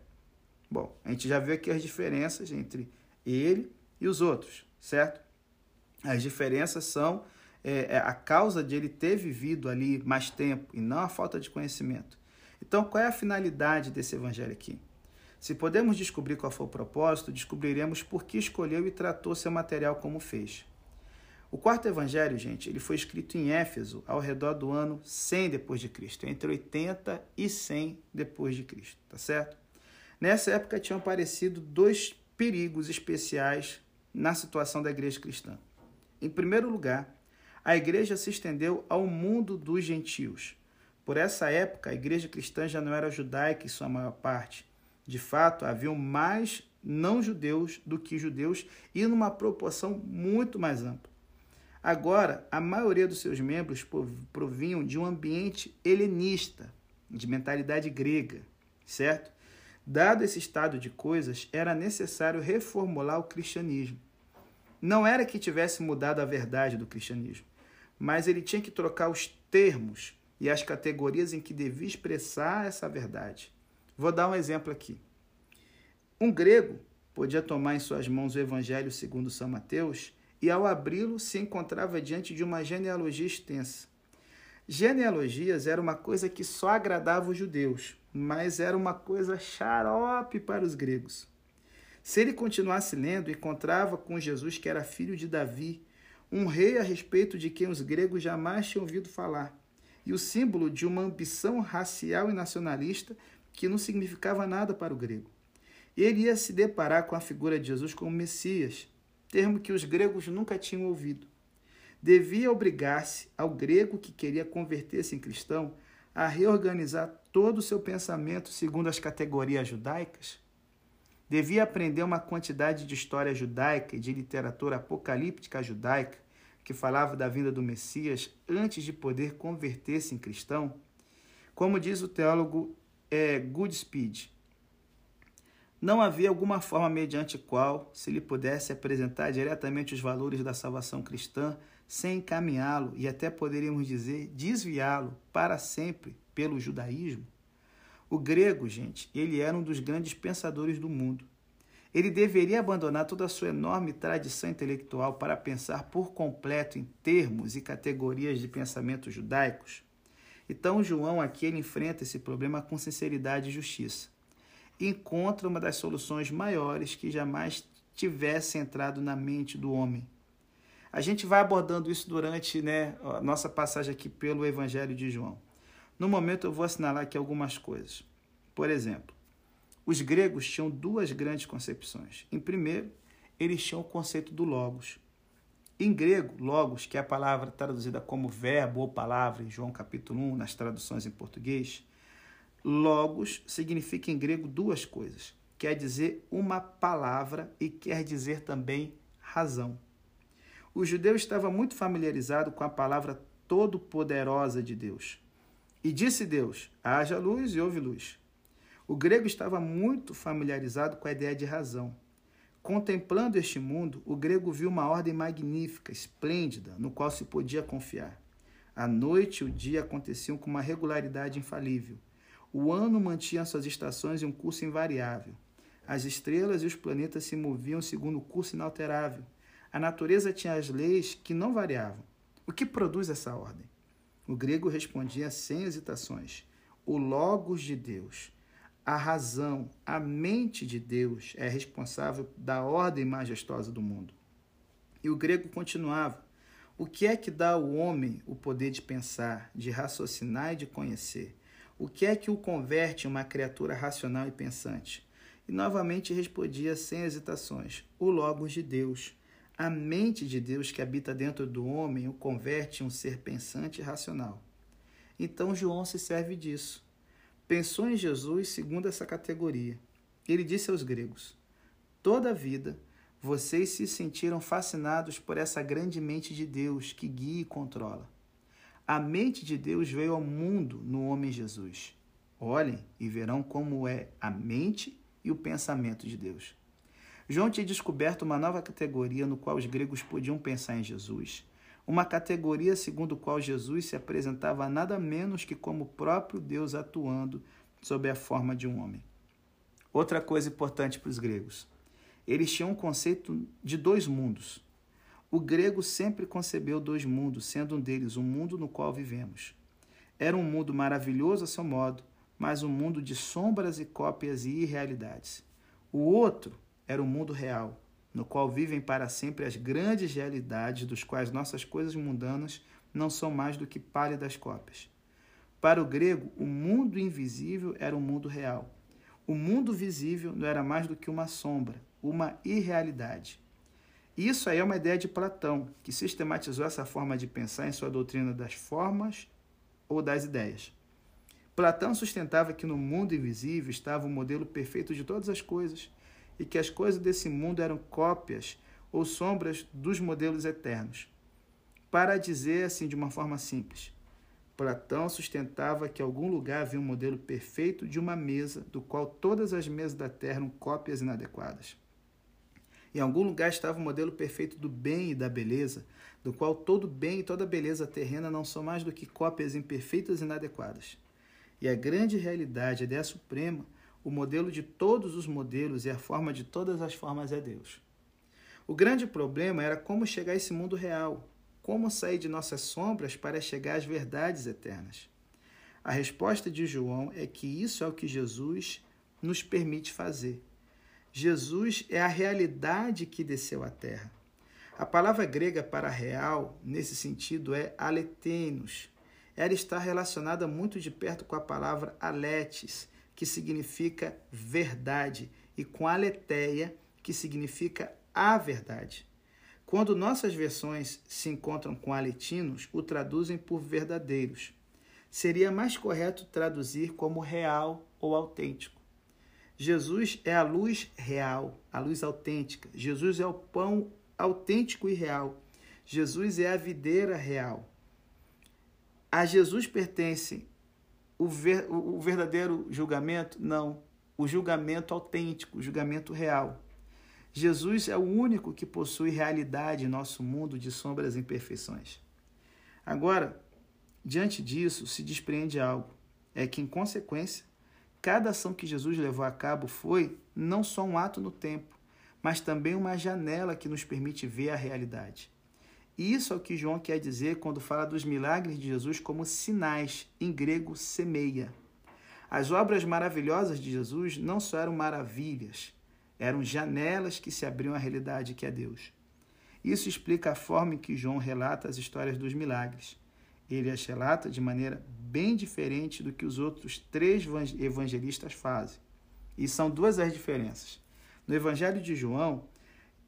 Bom, a gente já viu aqui as diferenças entre ele e os outros, certo? As diferenças são é, a causa de ele ter vivido ali mais tempo e não a falta de conhecimento. Então, qual é a finalidade desse evangelho aqui? Se podemos descobrir qual foi o propósito, descobriremos por que escolheu e tratou seu material como fez. O quarto evangelho, gente, ele foi escrito em Éfeso ao redor do ano 100 depois de Cristo, entre 80 e 100 depois de Cristo, tá certo? Nessa época tinham aparecido dois perigos especiais na situação da igreja cristã. Em primeiro lugar, a igreja se estendeu ao mundo dos gentios. Por essa época, a igreja cristã já não era judaica em sua maior parte. De fato, haviam mais não-judeus do que judeus e numa proporção muito mais ampla. Agora, a maioria dos seus membros provinham de um ambiente helenista, de mentalidade grega, certo? Dado esse estado de coisas, era necessário reformular o cristianismo. Não era que tivesse mudado a verdade do cristianismo, mas ele tinha que trocar os termos e as categorias em que devia expressar essa verdade. Vou dar um exemplo aqui. Um grego podia tomar em suas mãos o Evangelho segundo São Mateus e, ao abri-lo, se encontrava diante de uma genealogia extensa. Genealogias era uma coisa que só agradava os judeus, mas era uma coisa xarope para os gregos. Se ele continuasse lendo, encontrava com Jesus que era filho de Davi, um rei a respeito de quem os gregos jamais tinham ouvido falar e o símbolo de uma ambição racial e nacionalista que não significava nada para o grego. Ele ia se deparar com a figura de Jesus como Messias, termo que os gregos nunca tinham ouvido. Devia obrigar-se ao grego que queria converter-se em cristão a reorganizar todo o seu pensamento segundo as categorias judaicas? Devia aprender uma quantidade de história judaica e de literatura apocalíptica judaica que falava da vinda do Messias antes de poder converter-se em cristão? Como diz o teólogo é, Goodspeed, não havia alguma forma mediante qual se lhe pudesse apresentar diretamente os valores da salvação cristã sem encaminhá-lo e até poderíamos dizer desviá-lo para sempre pelo judaísmo? O grego, gente, ele era um dos grandes pensadores do mundo. Ele deveria abandonar toda a sua enorme tradição intelectual para pensar por completo em termos e categorias de pensamento judaicos. Então, João aqui ele enfrenta esse problema com sinceridade e justiça. Encontra uma das soluções maiores que jamais tivesse entrado na mente do homem. A gente vai abordando isso durante né, a nossa passagem aqui pelo Evangelho de João. No momento eu vou assinalar aqui algumas coisas. Por exemplo, os gregos tinham duas grandes concepções. Em primeiro, eles tinham o conceito do logos. Em grego, logos, que é a palavra traduzida como verbo ou palavra em João capítulo 1, nas traduções em português, logos significa em grego duas coisas. Quer dizer uma palavra e quer dizer também razão. O judeu estava muito familiarizado com a palavra todo-poderosa de Deus. E disse Deus: haja luz e houve luz. O grego estava muito familiarizado com a ideia de razão. Contemplando este mundo, o grego viu uma ordem magnífica, esplêndida, no qual se podia confiar. A noite e o dia aconteciam com uma regularidade infalível. O ano mantinha suas estações em um curso invariável. As estrelas e os planetas se moviam segundo o curso inalterável. A natureza tinha as leis que não variavam. O que produz essa ordem? O grego respondia sem hesitações: o Logos de Deus. A razão, a mente de Deus é responsável da ordem majestosa do mundo. E o grego continuava: o que é que dá ao homem o poder de pensar, de raciocinar e de conhecer? O que é que o converte em uma criatura racional e pensante? E novamente respondia sem hesitações: o Logos de Deus. A mente de Deus que habita dentro do homem o converte em um ser pensante e racional. Então João se serve disso. Pensou em Jesus segundo essa categoria. Ele disse aos gregos: Toda a vida vocês se sentiram fascinados por essa grande mente de Deus que guia e controla. A mente de Deus veio ao mundo no homem Jesus. Olhem e verão como é a mente e o pensamento de Deus. João tinha descoberto uma nova categoria no qual os gregos podiam pensar em Jesus. Uma categoria segundo qual Jesus se apresentava nada menos que como o próprio Deus atuando sob a forma de um homem. Outra coisa importante para os gregos: eles tinham um conceito de dois mundos. O grego sempre concebeu dois mundos, sendo um deles o mundo no qual vivemos. Era um mundo maravilhoso a seu modo, mas um mundo de sombras e cópias e irrealidades. O outro era o mundo real, no qual vivem para sempre as grandes realidades dos quais nossas coisas mundanas não são mais do que pálidas cópias. Para o grego, o mundo invisível era o mundo real. O mundo visível não era mais do que uma sombra, uma irrealidade. Isso aí é uma ideia de Platão, que sistematizou essa forma de pensar em sua doutrina das formas ou das ideias. Platão sustentava que no mundo invisível estava o modelo perfeito de todas as coisas e que as coisas desse mundo eram cópias ou sombras dos modelos eternos. Para dizer assim de uma forma simples, Platão sustentava que em algum lugar havia um modelo perfeito de uma mesa, do qual todas as mesas da Terra eram cópias inadequadas. Em algum lugar estava o modelo perfeito do bem e da beleza, do qual todo bem e toda beleza terrena não são mais do que cópias imperfeitas e inadequadas. E a grande realidade, a ideia suprema, o modelo de todos os modelos e a forma de todas as formas é Deus. O grande problema era como chegar a esse mundo real, como sair de nossas sombras para chegar às verdades eternas. A resposta de João é que isso é o que Jesus nos permite fazer. Jesus é a realidade que desceu à terra. A palavra grega para real, nesse sentido, é aletenos. Ela está relacionada muito de perto com a palavra aletes, que significa verdade, e com aletheia, que significa a verdade. Quando nossas versões se encontram com aletinos, o traduzem por verdadeiros. seria mais correto traduzir como real ou autêntico. Jesus é a luz real, a luz autêntica. Jesus é o pão autêntico e real. Jesus é a videira real. A Jesus pertence o, ver, o verdadeiro julgamento? Não. O julgamento autêntico, o julgamento real. Jesus é o único que possui realidade em nosso mundo de sombras e imperfeições. Agora, diante disso, se despreende algo. É que, em consequência, cada ação que Jesus levou a cabo foi não só um ato no tempo, mas também uma janela que nos permite ver a realidade. Isso é o que João quer dizer quando fala dos milagres de Jesus como sinais, em grego, semeia. As obras maravilhosas de Jesus não só eram maravilhas, eram janelas que se abriam à realidade que é Deus. Isso explica a forma em que João relata as histórias dos milagres. Ele as relata de maneira bem diferente do que os outros três evangelistas fazem. E são duas as diferenças. No Evangelho de João,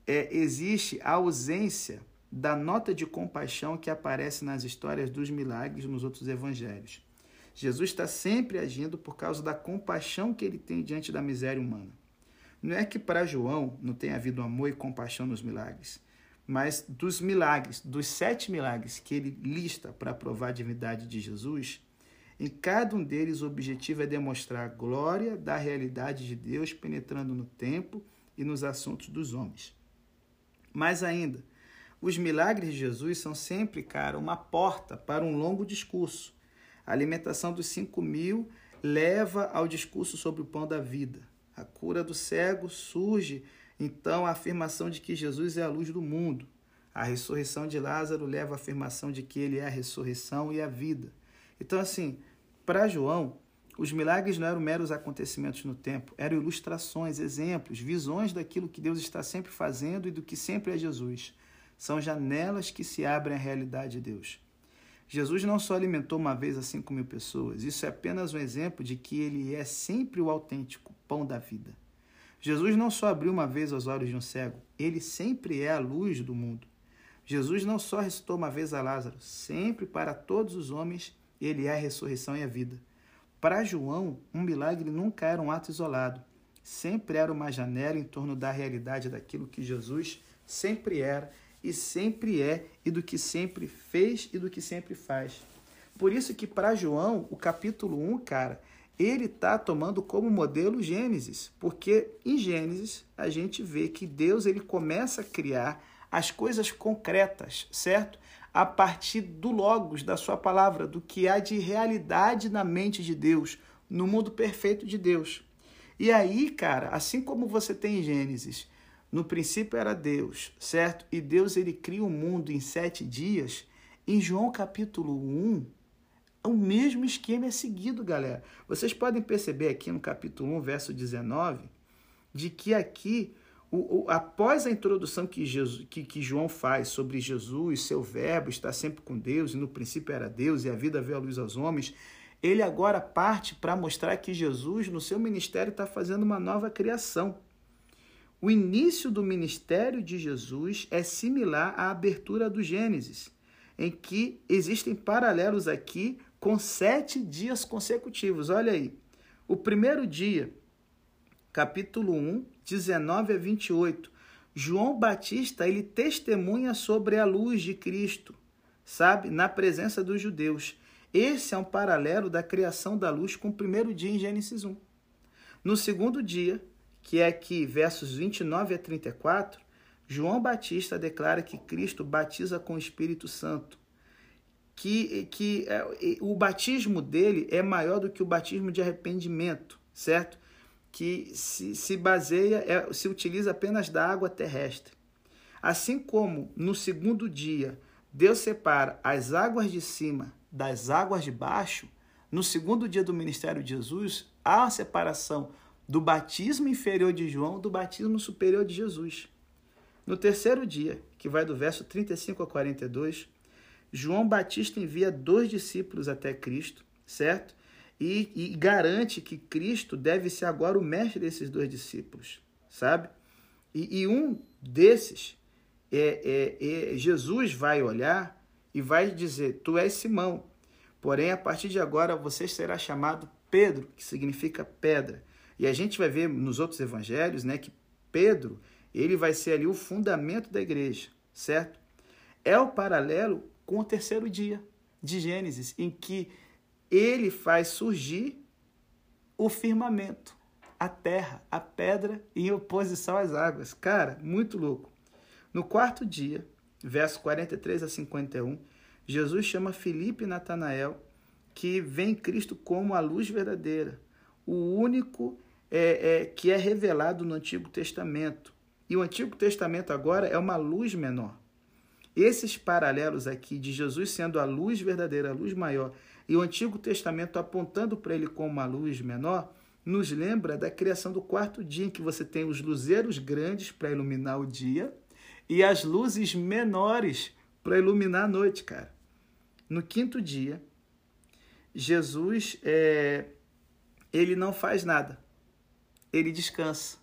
é, existe a ausência da nota de compaixão que aparece nas histórias dos milagres nos outros evangelhos. Jesus está sempre agindo por causa da compaixão que ele tem diante da miséria humana. Não é que para João não tenha havido amor e compaixão nos milagres, mas dos milagres, dos sete milagres que ele lista para provar a divindade de Jesus, em cada um deles o objetivo é demonstrar a glória da realidade de Deus penetrando no tempo e nos assuntos dos homens. Mais ainda, os milagres de Jesus são sempre, cara, uma porta para um longo discurso. A alimentação dos cinco mil leva ao discurso sobre o pão da vida. A cura do cego surge, então, a afirmação de que Jesus é a luz do mundo. A ressurreição de Lázaro leva à afirmação de que ele é a ressurreição e a vida. Então, assim, para João, os milagres não eram meros acontecimentos no tempo, eram ilustrações, exemplos, visões daquilo que Deus está sempre fazendo e do que sempre é Jesus. São janelas que se abrem à realidade de Deus. Jesus não só alimentou uma vez a cinco mil pessoas, isso é apenas um exemplo de que ele é sempre o autêntico pão da vida. Jesus não só abriu uma vez os olhos de um cego, ele sempre é a luz do mundo. Jesus não só ressuscitou uma vez a Lázaro, sempre para todos os homens, ele é a ressurreição e a vida. Para João, um milagre nunca era um ato isolado, sempre era uma janela em torno da realidade daquilo que Jesus sempre era e sempre é, e do que sempre fez e do que sempre faz. Por isso que para João, o capítulo 1, cara, ele está tomando como modelo Gênesis, porque em Gênesis a gente vê que Deus ele começa a criar as coisas concretas, certo? A partir do logos da sua palavra, do que há de realidade na mente de Deus, no mundo perfeito de Deus. E aí, cara, assim como você tem em Gênesis no princípio era Deus, certo? E Deus ele cria o mundo em sete dias. Em João capítulo 1, o mesmo esquema é seguido, galera. Vocês podem perceber aqui no capítulo 1, verso 19, de que aqui, o, o, após a introdução que, Jesus, que, que João faz sobre Jesus, seu verbo está sempre com Deus, e no princípio era Deus, e a vida veio à luz aos homens, ele agora parte para mostrar que Jesus, no seu ministério, está fazendo uma nova criação. O início do ministério de Jesus é similar à abertura do Gênesis, em que existem paralelos aqui com sete dias consecutivos. Olha aí. O primeiro dia, capítulo 1, 19 a 28. João Batista, ele testemunha sobre a luz de Cristo, sabe? Na presença dos judeus. Esse é um paralelo da criação da luz com o primeiro dia em Gênesis 1. No segundo dia, que é que versos 29 a 34, João Batista declara que Cristo batiza com o Espírito Santo, que, que é, o batismo dele é maior do que o batismo de arrependimento, certo? Que se, se baseia, é, se utiliza apenas da água terrestre. Assim como no segundo dia Deus separa as águas de cima das águas de baixo, no segundo dia do ministério de Jesus há a separação do batismo inferior de João do batismo superior de Jesus. No terceiro dia, que vai do verso 35 a 42, João Batista envia dois discípulos até Cristo, certo? E, e, garante que Cristo deve ser agora o mestre desses dois discípulos, sabe? E, e um desses, é, é, é, Jesus vai olhar e vai dizer: Tu és Simão, Porém, a partir de agora, você será chamado Pedro, que significa pedra. E a gente vai ver nos outros evangelhos, né, que Pedro, ele vai ser ali o fundamento da igreja, certo? É o paralelo com o terceiro dia de Gênesis, em que ele faz surgir o firmamento, a terra, a pedra em oposição às águas. Cara, muito louco. No quarto dia, verso 43 a 51, Jesus chama Filipe e Natanael, que vem Cristo como a luz verdadeira, o único é, é, que é revelado no Antigo Testamento. E o Antigo Testamento agora é uma luz menor. Esses paralelos aqui de Jesus sendo a luz verdadeira, a luz maior, e o Antigo Testamento apontando para ele como uma luz menor, nos lembra da criação do quarto dia, em que você tem os luzeiros grandes para iluminar o dia e as luzes menores para iluminar a noite, cara. No quinto dia, Jesus é, ele não faz nada, ele descansa,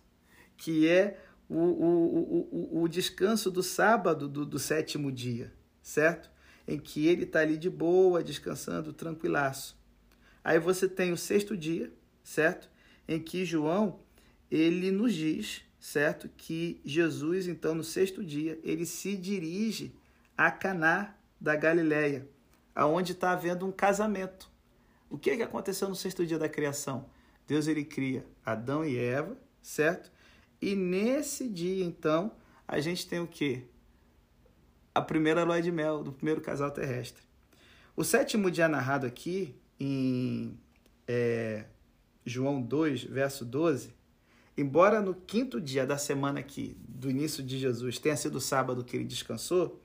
que é o, o, o, o descanso do sábado do, do sétimo dia, certo? Em que ele está ali de boa, descansando, tranquilaço. Aí você tem o sexto dia, certo? Em que João ele nos diz, certo, que Jesus então no sexto dia ele se dirige a Caná da Galileia, aonde está havendo um casamento. O que, é que aconteceu no sexto dia da criação? Deus ele cria Adão e Eva, certo? E nesse dia, então, a gente tem o quê? A primeira lua de mel do primeiro casal terrestre. O sétimo dia narrado aqui, em é, João 2, verso 12, embora no quinto dia da semana aqui, do início de Jesus, tenha sido o sábado que ele descansou,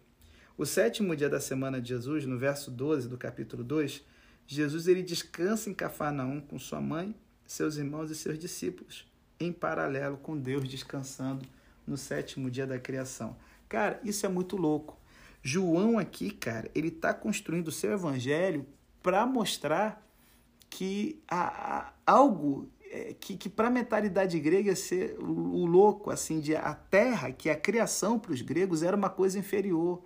o sétimo dia da semana de Jesus, no verso 12 do capítulo 2, Jesus ele descansa em Cafarnaum com sua mãe, seus irmãos e seus discípulos em paralelo com Deus descansando no sétimo dia da criação. Cara, isso é muito louco. João aqui, cara, ele está construindo o seu evangelho para mostrar que há, algo é, que, que para a mentalidade grega ser o, louco, assim, de a terra, que a criação para os gregos era uma coisa inferior,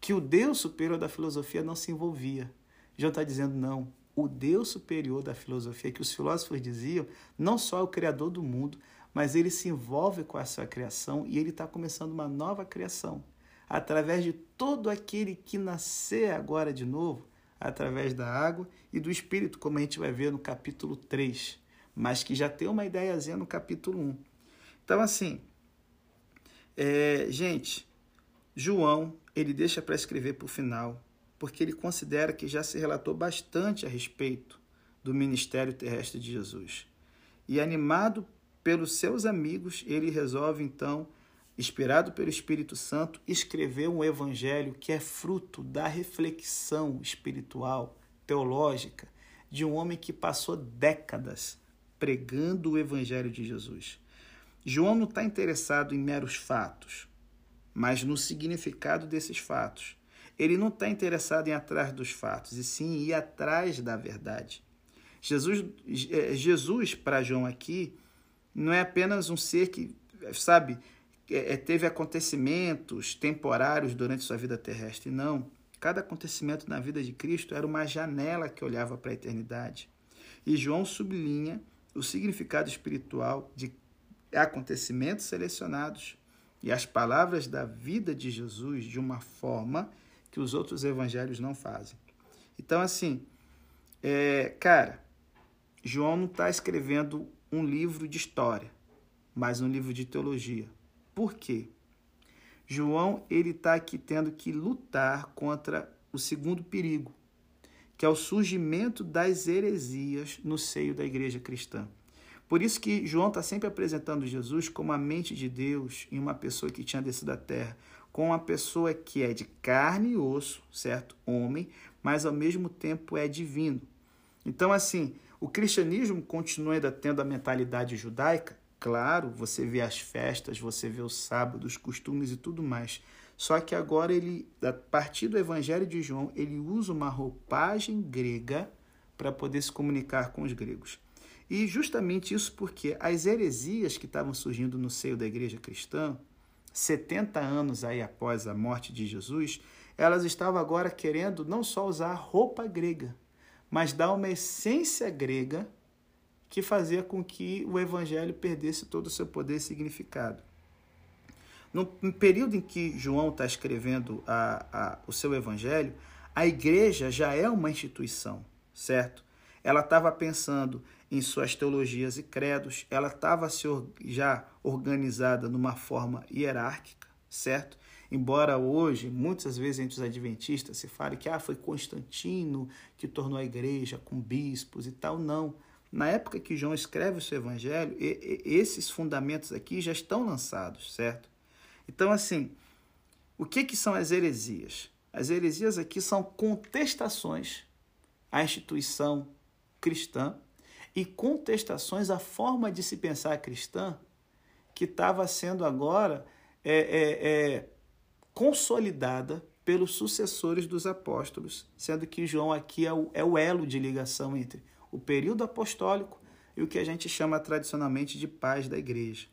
que o Deus superior da filosofia não se envolvia. João está dizendo, não, o Deus superior da filosofia, que os filósofos diziam, não só é o Criador do mundo, mas ele se envolve com a sua criação e ele está começando uma nova criação. Através de todo aquele que nascer agora de novo, através da água e do Espírito, como a gente vai ver no capítulo 3, mas que já tem uma ideiazinha no capítulo 1. Então, assim, é, gente, João, ele deixa para escrever para o final porque ele considera que já se relatou bastante a respeito do ministério terrestre de Jesus. E animado pelos seus amigos, ele resolve então, inspirado pelo Espírito Santo, escrever um evangelho que é fruto da reflexão espiritual, teológica, de um homem que passou décadas pregando o evangelho de Jesus. João não está interessado em meros fatos, mas no significado desses fatos ele não está interessado em ir atrás dos fatos, e sim ir atrás da verdade. Jesus, é, Jesus para João aqui, não é apenas um ser que, sabe, é, é, teve acontecimentos temporários durante sua vida terrestre. Não. Cada acontecimento na vida de Cristo era uma janela que olhava para a eternidade. E João sublinha o significado espiritual de acontecimentos selecionados e as palavras da vida de Jesus de uma forma que os outros evangelhos não fazem. Então, assim, é, cara, João não está escrevendo um livro de história, mas um livro de teologia. Por quê? João ele está aqui tendo que lutar contra o segundo perigo, que é o surgimento das heresias no seio da igreja cristã. Por isso que João está sempre apresentando Jesus como a mente de Deus em uma pessoa que tinha descido da terra, com uma pessoa que é de carne e osso, certo? Homem, mas ao mesmo tempo é divino. Então, assim, o cristianismo continua ainda tendo a mentalidade judaica, claro, você vê as festas, você vê o sábado, os costumes e tudo mais. Só que agora ele, a partir do Evangelho de João, ele usa uma roupagem grega para poder se comunicar com os gregos. E justamente isso porque as heresias que estavam surgindo no seio da igreja cristã, 70 anos aí após a morte de Jesus, elas estavam agora querendo não só usar roupa grega, mas dá uma essência grega que fazia com que o evangelho perdesse todo o seu poder e significado. No período em que João está escrevendo a, a, o seu evangelho, a igreja já é uma instituição, certo? Ela estava pensando em suas teologias e credos, ela estava já organizada numa forma hierárquica, certo? Embora hoje, muitas vezes entre os adventistas, se fale que ah, foi Constantino que tornou a igreja com bispos e tal, não. Na época que João escreve o seu evangelho, esses fundamentos aqui já estão lançados, certo? Então, assim, o que, que são as heresias? As heresias aqui são contestações à instituição cristã e contestações à forma de se pensar cristã que estava sendo agora é, é, é, consolidada pelos sucessores dos apóstolos, sendo que João aqui é o, é o elo de ligação entre o período apostólico e o que a gente chama tradicionalmente de paz da igreja.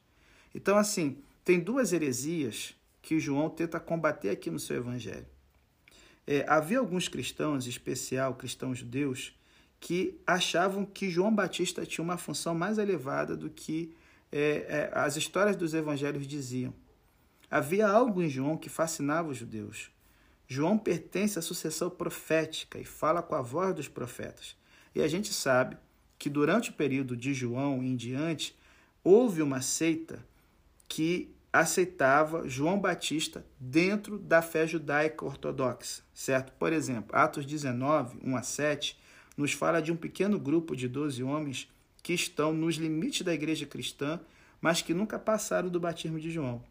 Então, assim, tem duas heresias que João tenta combater aqui no seu evangelho. É, havia alguns cristãos, em especial cristãos judeus, que achavam que João Batista tinha uma função mais elevada do que é, é, as histórias dos evangelhos diziam. Havia algo em João que fascinava os judeus. João pertence à sucessão profética e fala com a voz dos profetas. E a gente sabe que durante o período de João em diante, houve uma seita que aceitava João Batista dentro da fé judaica ortodoxa, certo? Por exemplo, Atos 19, 1 a 7, nos fala de um pequeno grupo de 12 homens que estão nos limites da igreja cristã, mas que nunca passaram do batismo de João.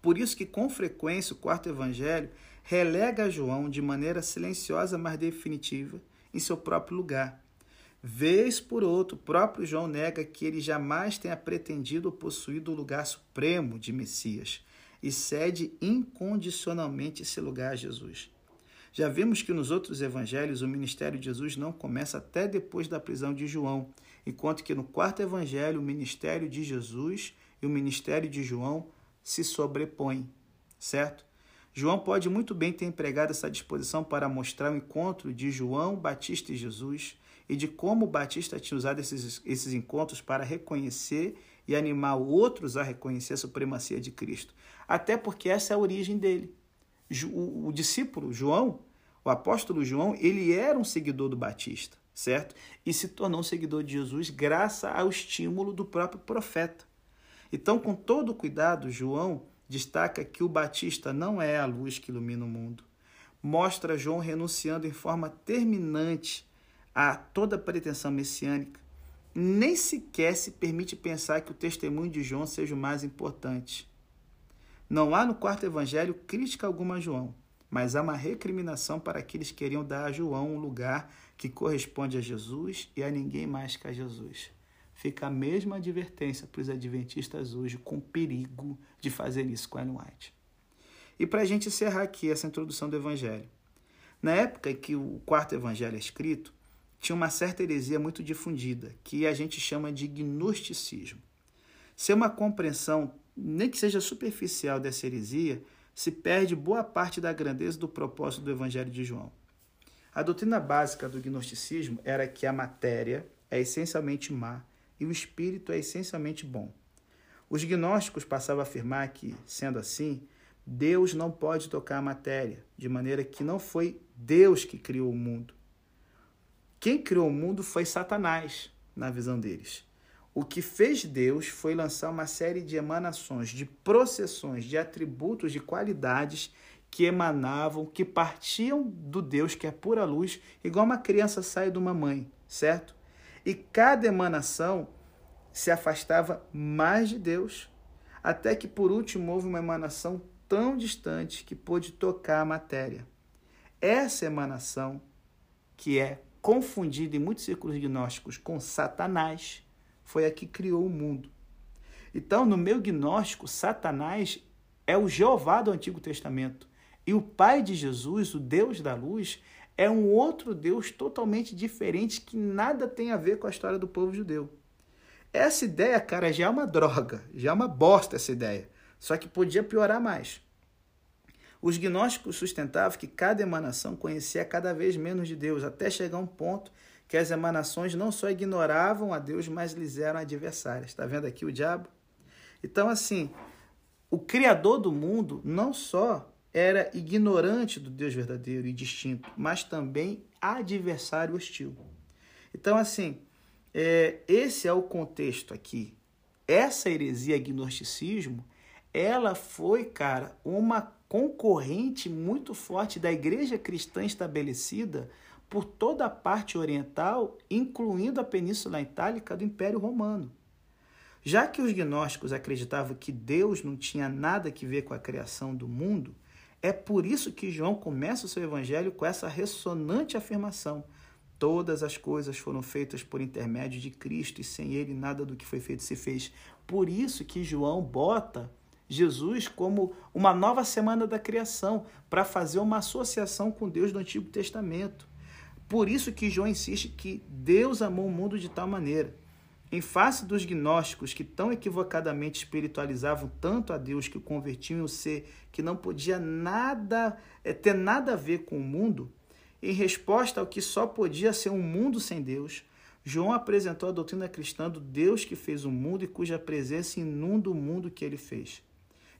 Por isso que com frequência o quarto evangelho relega João de maneira silenciosa, mas definitiva, em seu próprio lugar. Vez por outro, o próprio João nega que ele jamais tenha pretendido ou possuído o lugar supremo de Messias e cede incondicionalmente esse lugar a Jesus. Já vimos que nos outros evangelhos o ministério de Jesus não começa até depois da prisão de João, enquanto que no quarto evangelho o ministério de Jesus e o ministério de João se sobrepõem, certo? João pode muito bem ter empregado essa disposição para mostrar o encontro de João Batista e Jesus e de como Batista tinha usado esses, esses encontros para reconhecer e animar outros a reconhecer a supremacia de Cristo. Até porque essa é a origem dele. O, o discípulo João, o apóstolo João, ele era um seguidor do Batista, certo? E se tornou um seguidor de Jesus graças ao estímulo do próprio profeta. Então, com todo cuidado, João destaca que o Batista não é a luz que ilumina o mundo. Mostra João renunciando em forma terminante a toda pretensão messiânica. Nem sequer se permite pensar que o testemunho de João seja o mais importante. Não há no quarto evangelho crítica alguma a João, mas há uma recriminação para aqueles que queriam dar a João um lugar que corresponde a Jesus e a ninguém mais que a Jesus fica a mesma advertência para os adventistas hoje com perigo de fazer isso com Ellen White. E para a gente encerrar aqui essa introdução do Evangelho. Na época em que o quarto Evangelho é escrito, tinha uma certa heresia muito difundida, que a gente chama de gnosticismo. Sem uma compreensão, nem que seja superficial dessa heresia, se perde boa parte da grandeza do propósito do Evangelho de João. A doutrina básica do gnosticismo era que a matéria é essencialmente má e o espírito é essencialmente bom. Os gnósticos passavam a afirmar que, sendo assim, Deus não pode tocar a matéria, de maneira que não foi Deus que criou o mundo. Quem criou o mundo foi Satanás, na visão deles. O que fez Deus foi lançar uma série de emanações, de processões, de atributos, de qualidades que emanavam, que partiam do Deus que é pura luz, igual uma criança sai de uma mãe, certo? E cada emanação se afastava mais de Deus, até que por último houve uma emanação tão distante que pôde tocar a matéria. Essa emanação, que é confundida em muitos círculos gnósticos com Satanás, foi a que criou o mundo. Então, no meu gnóstico, Satanás é o Jeová do Antigo Testamento. E o Pai de Jesus, o Deus da luz, é um outro Deus totalmente diferente que nada tem a ver com a história do povo judeu. Essa ideia, cara, já é uma droga, já é uma bosta essa ideia. Só que podia piorar mais. Os gnósticos sustentavam que cada emanação conhecia cada vez menos de Deus, até chegar a um ponto que as emanações não só ignoravam a Deus, mas lhes eram adversárias. Está vendo aqui o diabo? Então, assim, o Criador do mundo não só era ignorante do Deus verdadeiro e distinto, mas também adversário hostil. Então, assim, é, esse é o contexto aqui. Essa heresia gnosticismo, ela foi, cara, uma concorrente muito forte da igreja cristã estabelecida por toda a parte oriental, incluindo a Península Itálica do Império Romano. Já que os gnósticos acreditavam que Deus não tinha nada que ver com a criação do mundo, é por isso que João começa o seu evangelho com essa ressonante afirmação: Todas as coisas foram feitas por intermédio de Cristo e sem ele nada do que foi feito se fez. Por isso que João bota Jesus como uma nova semana da criação, para fazer uma associação com Deus do Antigo Testamento. Por isso que João insiste que Deus amou o mundo de tal maneira. Em face dos gnósticos que tão equivocadamente espiritualizavam tanto a Deus que o convertiam em um ser que não podia nada é, ter nada a ver com o mundo, em resposta ao que só podia ser um mundo sem Deus, João apresentou a doutrina cristã do Deus que fez o mundo e cuja presença inunda o mundo que ele fez.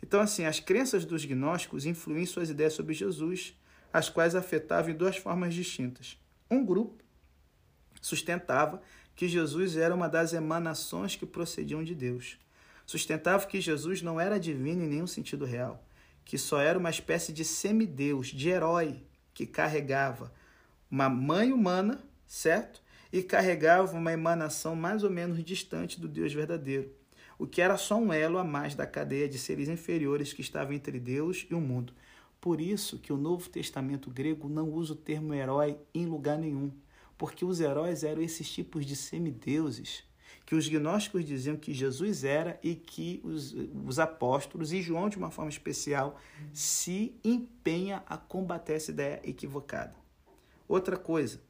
Então, assim, as crenças dos gnósticos influem em suas ideias sobre Jesus, as quais afetavam em duas formas distintas. Um grupo sustentava que Jesus era uma das emanações que procediam de Deus. Sustentava que Jesus não era divino em nenhum sentido real, que só era uma espécie de semideus, de herói, que carregava uma mãe humana, certo? E carregava uma emanação mais ou menos distante do Deus verdadeiro, o que era só um elo a mais da cadeia de seres inferiores que estava entre Deus e o mundo. Por isso que o Novo Testamento grego não usa o termo herói em lugar nenhum, porque os heróis eram esses tipos de semideuses que os gnósticos diziam que Jesus era e que os, os apóstolos, e João de uma forma especial, se empenha a combater essa ideia equivocada. Outra coisa,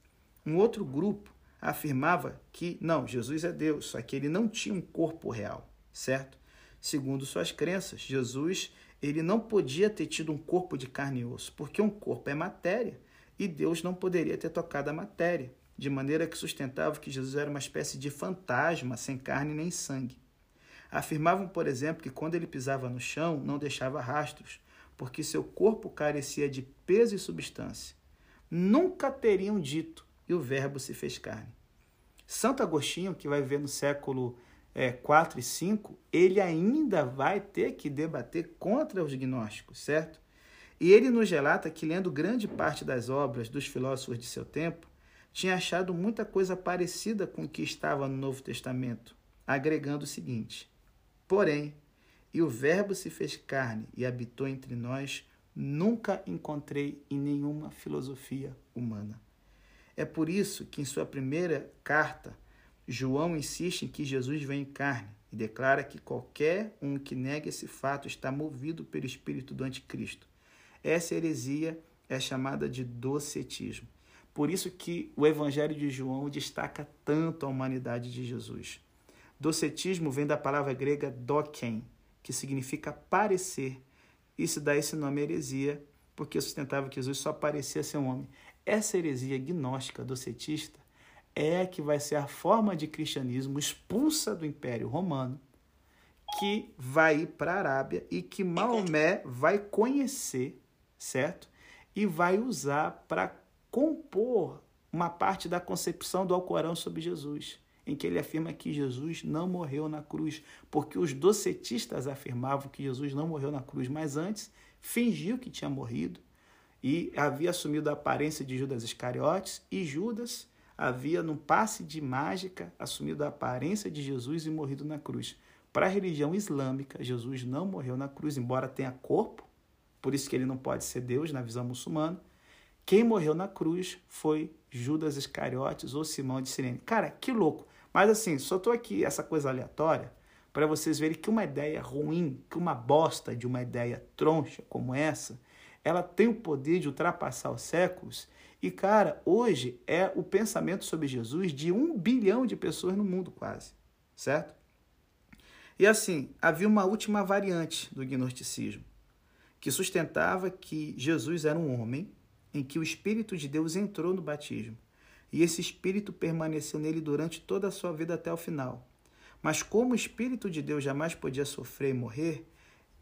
um outro grupo afirmava que não, Jesus é Deus, só que ele não tinha um corpo real, certo? Segundo suas crenças, Jesus ele não podia ter tido um corpo de carne e osso, porque um corpo é matéria e Deus não poderia ter tocado a matéria de maneira que sustentava que Jesus era uma espécie de fantasma sem carne nem sangue. Afirmavam, por exemplo, que quando ele pisava no chão não deixava rastros, porque seu corpo carecia de peso e substância. Nunca teriam dito, e o Verbo se fez carne. Santo Agostinho, que vai ver no século é, 4 e 5, ele ainda vai ter que debater contra os gnósticos, certo? E ele nos relata que, lendo grande parte das obras dos filósofos de seu tempo, tinha achado muita coisa parecida com o que estava no Novo Testamento, agregando o seguinte: Porém, e o Verbo se fez carne e habitou entre nós, nunca encontrei em nenhuma filosofia humana. É por isso que em sua primeira carta, João insiste em que Jesus vem em carne e declara que qualquer um que negue esse fato está movido pelo espírito do anticristo. Essa heresia é chamada de docetismo. Por isso que o Evangelho de João destaca tanto a humanidade de Jesus. Docetismo vem da palavra grega doken, que significa parecer. Isso dá esse nome heresia, porque sustentava que Jesus só parecia ser um homem. Essa heresia gnóstica, docetista, é que vai ser a forma de cristianismo expulsa do Império Romano, que vai ir para a Arábia e que Maomé vai conhecer, certo? E vai usar para compor uma parte da concepção do Alcorão sobre Jesus, em que ele afirma que Jesus não morreu na cruz, porque os docetistas afirmavam que Jesus não morreu na cruz, mas antes fingiu que tinha morrido e havia assumido a aparência de Judas Iscariotes, e Judas havia, num passe de mágica, assumido a aparência de Jesus e morrido na cruz. Para a religião islâmica, Jesus não morreu na cruz, embora tenha corpo, por isso que ele não pode ser Deus na visão muçulmana. Quem morreu na cruz foi Judas Iscariotes ou Simão de Sirene. Cara, que louco. Mas assim, só tô aqui essa coisa aleatória para vocês verem que uma ideia ruim, que uma bosta de uma ideia troncha como essa, ela tem o poder de ultrapassar os séculos. E, cara, hoje é o pensamento sobre Jesus de um bilhão de pessoas no mundo, quase. Certo? E assim, havia uma última variante do gnosticismo, que sustentava que Jesus era um homem em que o Espírito de Deus entrou no batismo. E esse Espírito permaneceu nele durante toda a sua vida até o final. Mas como o Espírito de Deus jamais podia sofrer e morrer,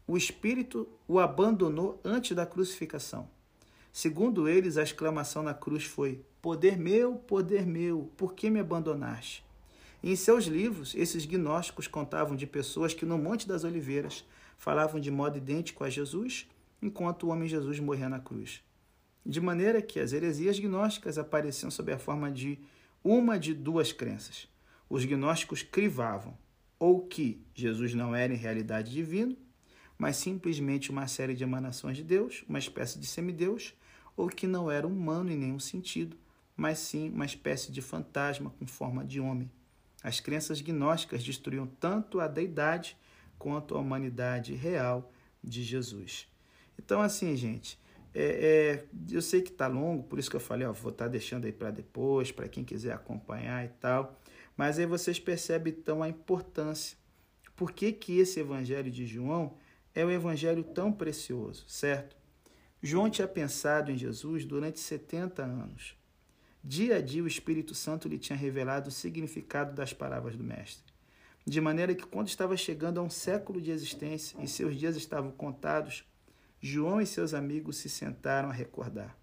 o Espírito o abandonou antes da crucificação. Segundo eles, a exclamação na cruz foi: Poder meu, poder meu, por que me abandonaste? Em seus livros, esses gnósticos contavam de pessoas que no Monte das Oliveiras falavam de modo idêntico a Jesus, enquanto o homem Jesus morria na cruz. De maneira que as heresias gnósticas apareciam sob a forma de uma de duas crenças. Os gnósticos crivavam ou que Jesus não era em realidade divino, mas simplesmente uma série de emanações de Deus, uma espécie de semideus, ou que não era humano em nenhum sentido, mas sim uma espécie de fantasma com forma de homem. As crenças gnósticas destruíam tanto a deidade quanto a humanidade real de Jesus. Então, assim, gente, é, é, eu sei que está longo, por isso que eu falei, ó, vou estar tá deixando aí para depois, para quem quiser acompanhar e tal. Mas aí vocês percebem então a importância. Por que, que esse evangelho de João é um evangelho tão precioso, certo? João tinha pensado em Jesus durante 70 anos. Dia a dia o Espírito Santo lhe tinha revelado o significado das palavras do Mestre. De maneira que, quando estava chegando a um século de existência e seus dias estavam contados, João e seus amigos se sentaram a recordar.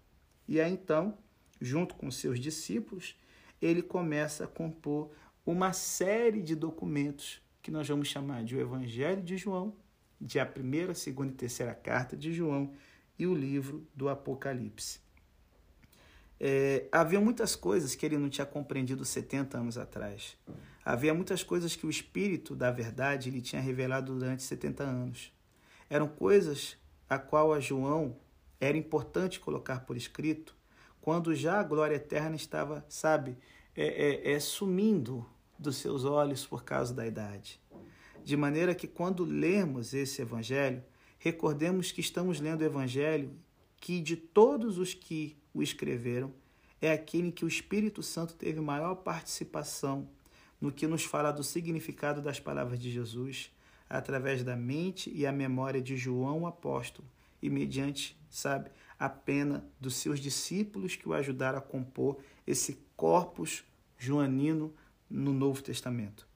E aí então, junto com seus discípulos, ele começa a compor uma série de documentos que nós vamos chamar de o Evangelho de João, de a primeira, segunda e terceira carta de João e o livro do Apocalipse. É, havia muitas coisas que ele não tinha compreendido 70 anos atrás. Havia muitas coisas que o Espírito da Verdade lhe tinha revelado durante 70 anos. Eram coisas a qual a João era importante colocar por escrito, quando já a glória eterna estava, sabe, é, é, é sumindo dos seus olhos por causa da idade. De maneira que quando lermos esse evangelho, recordemos que estamos lendo o evangelho que de todos os que o escreveram, é aquele em que o Espírito Santo teve maior participação no que nos fala do significado das palavras de Jesus, através da mente e a memória de João apóstolo e mediante, sabe, a pena dos seus discípulos que o ajudaram a compor esse corpus joanino no Novo Testamento.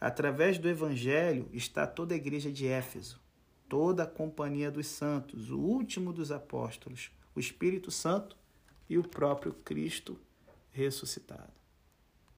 Através do Evangelho está toda a igreja de Éfeso, toda a companhia dos santos, o último dos apóstolos, o Espírito Santo e o próprio Cristo ressuscitado.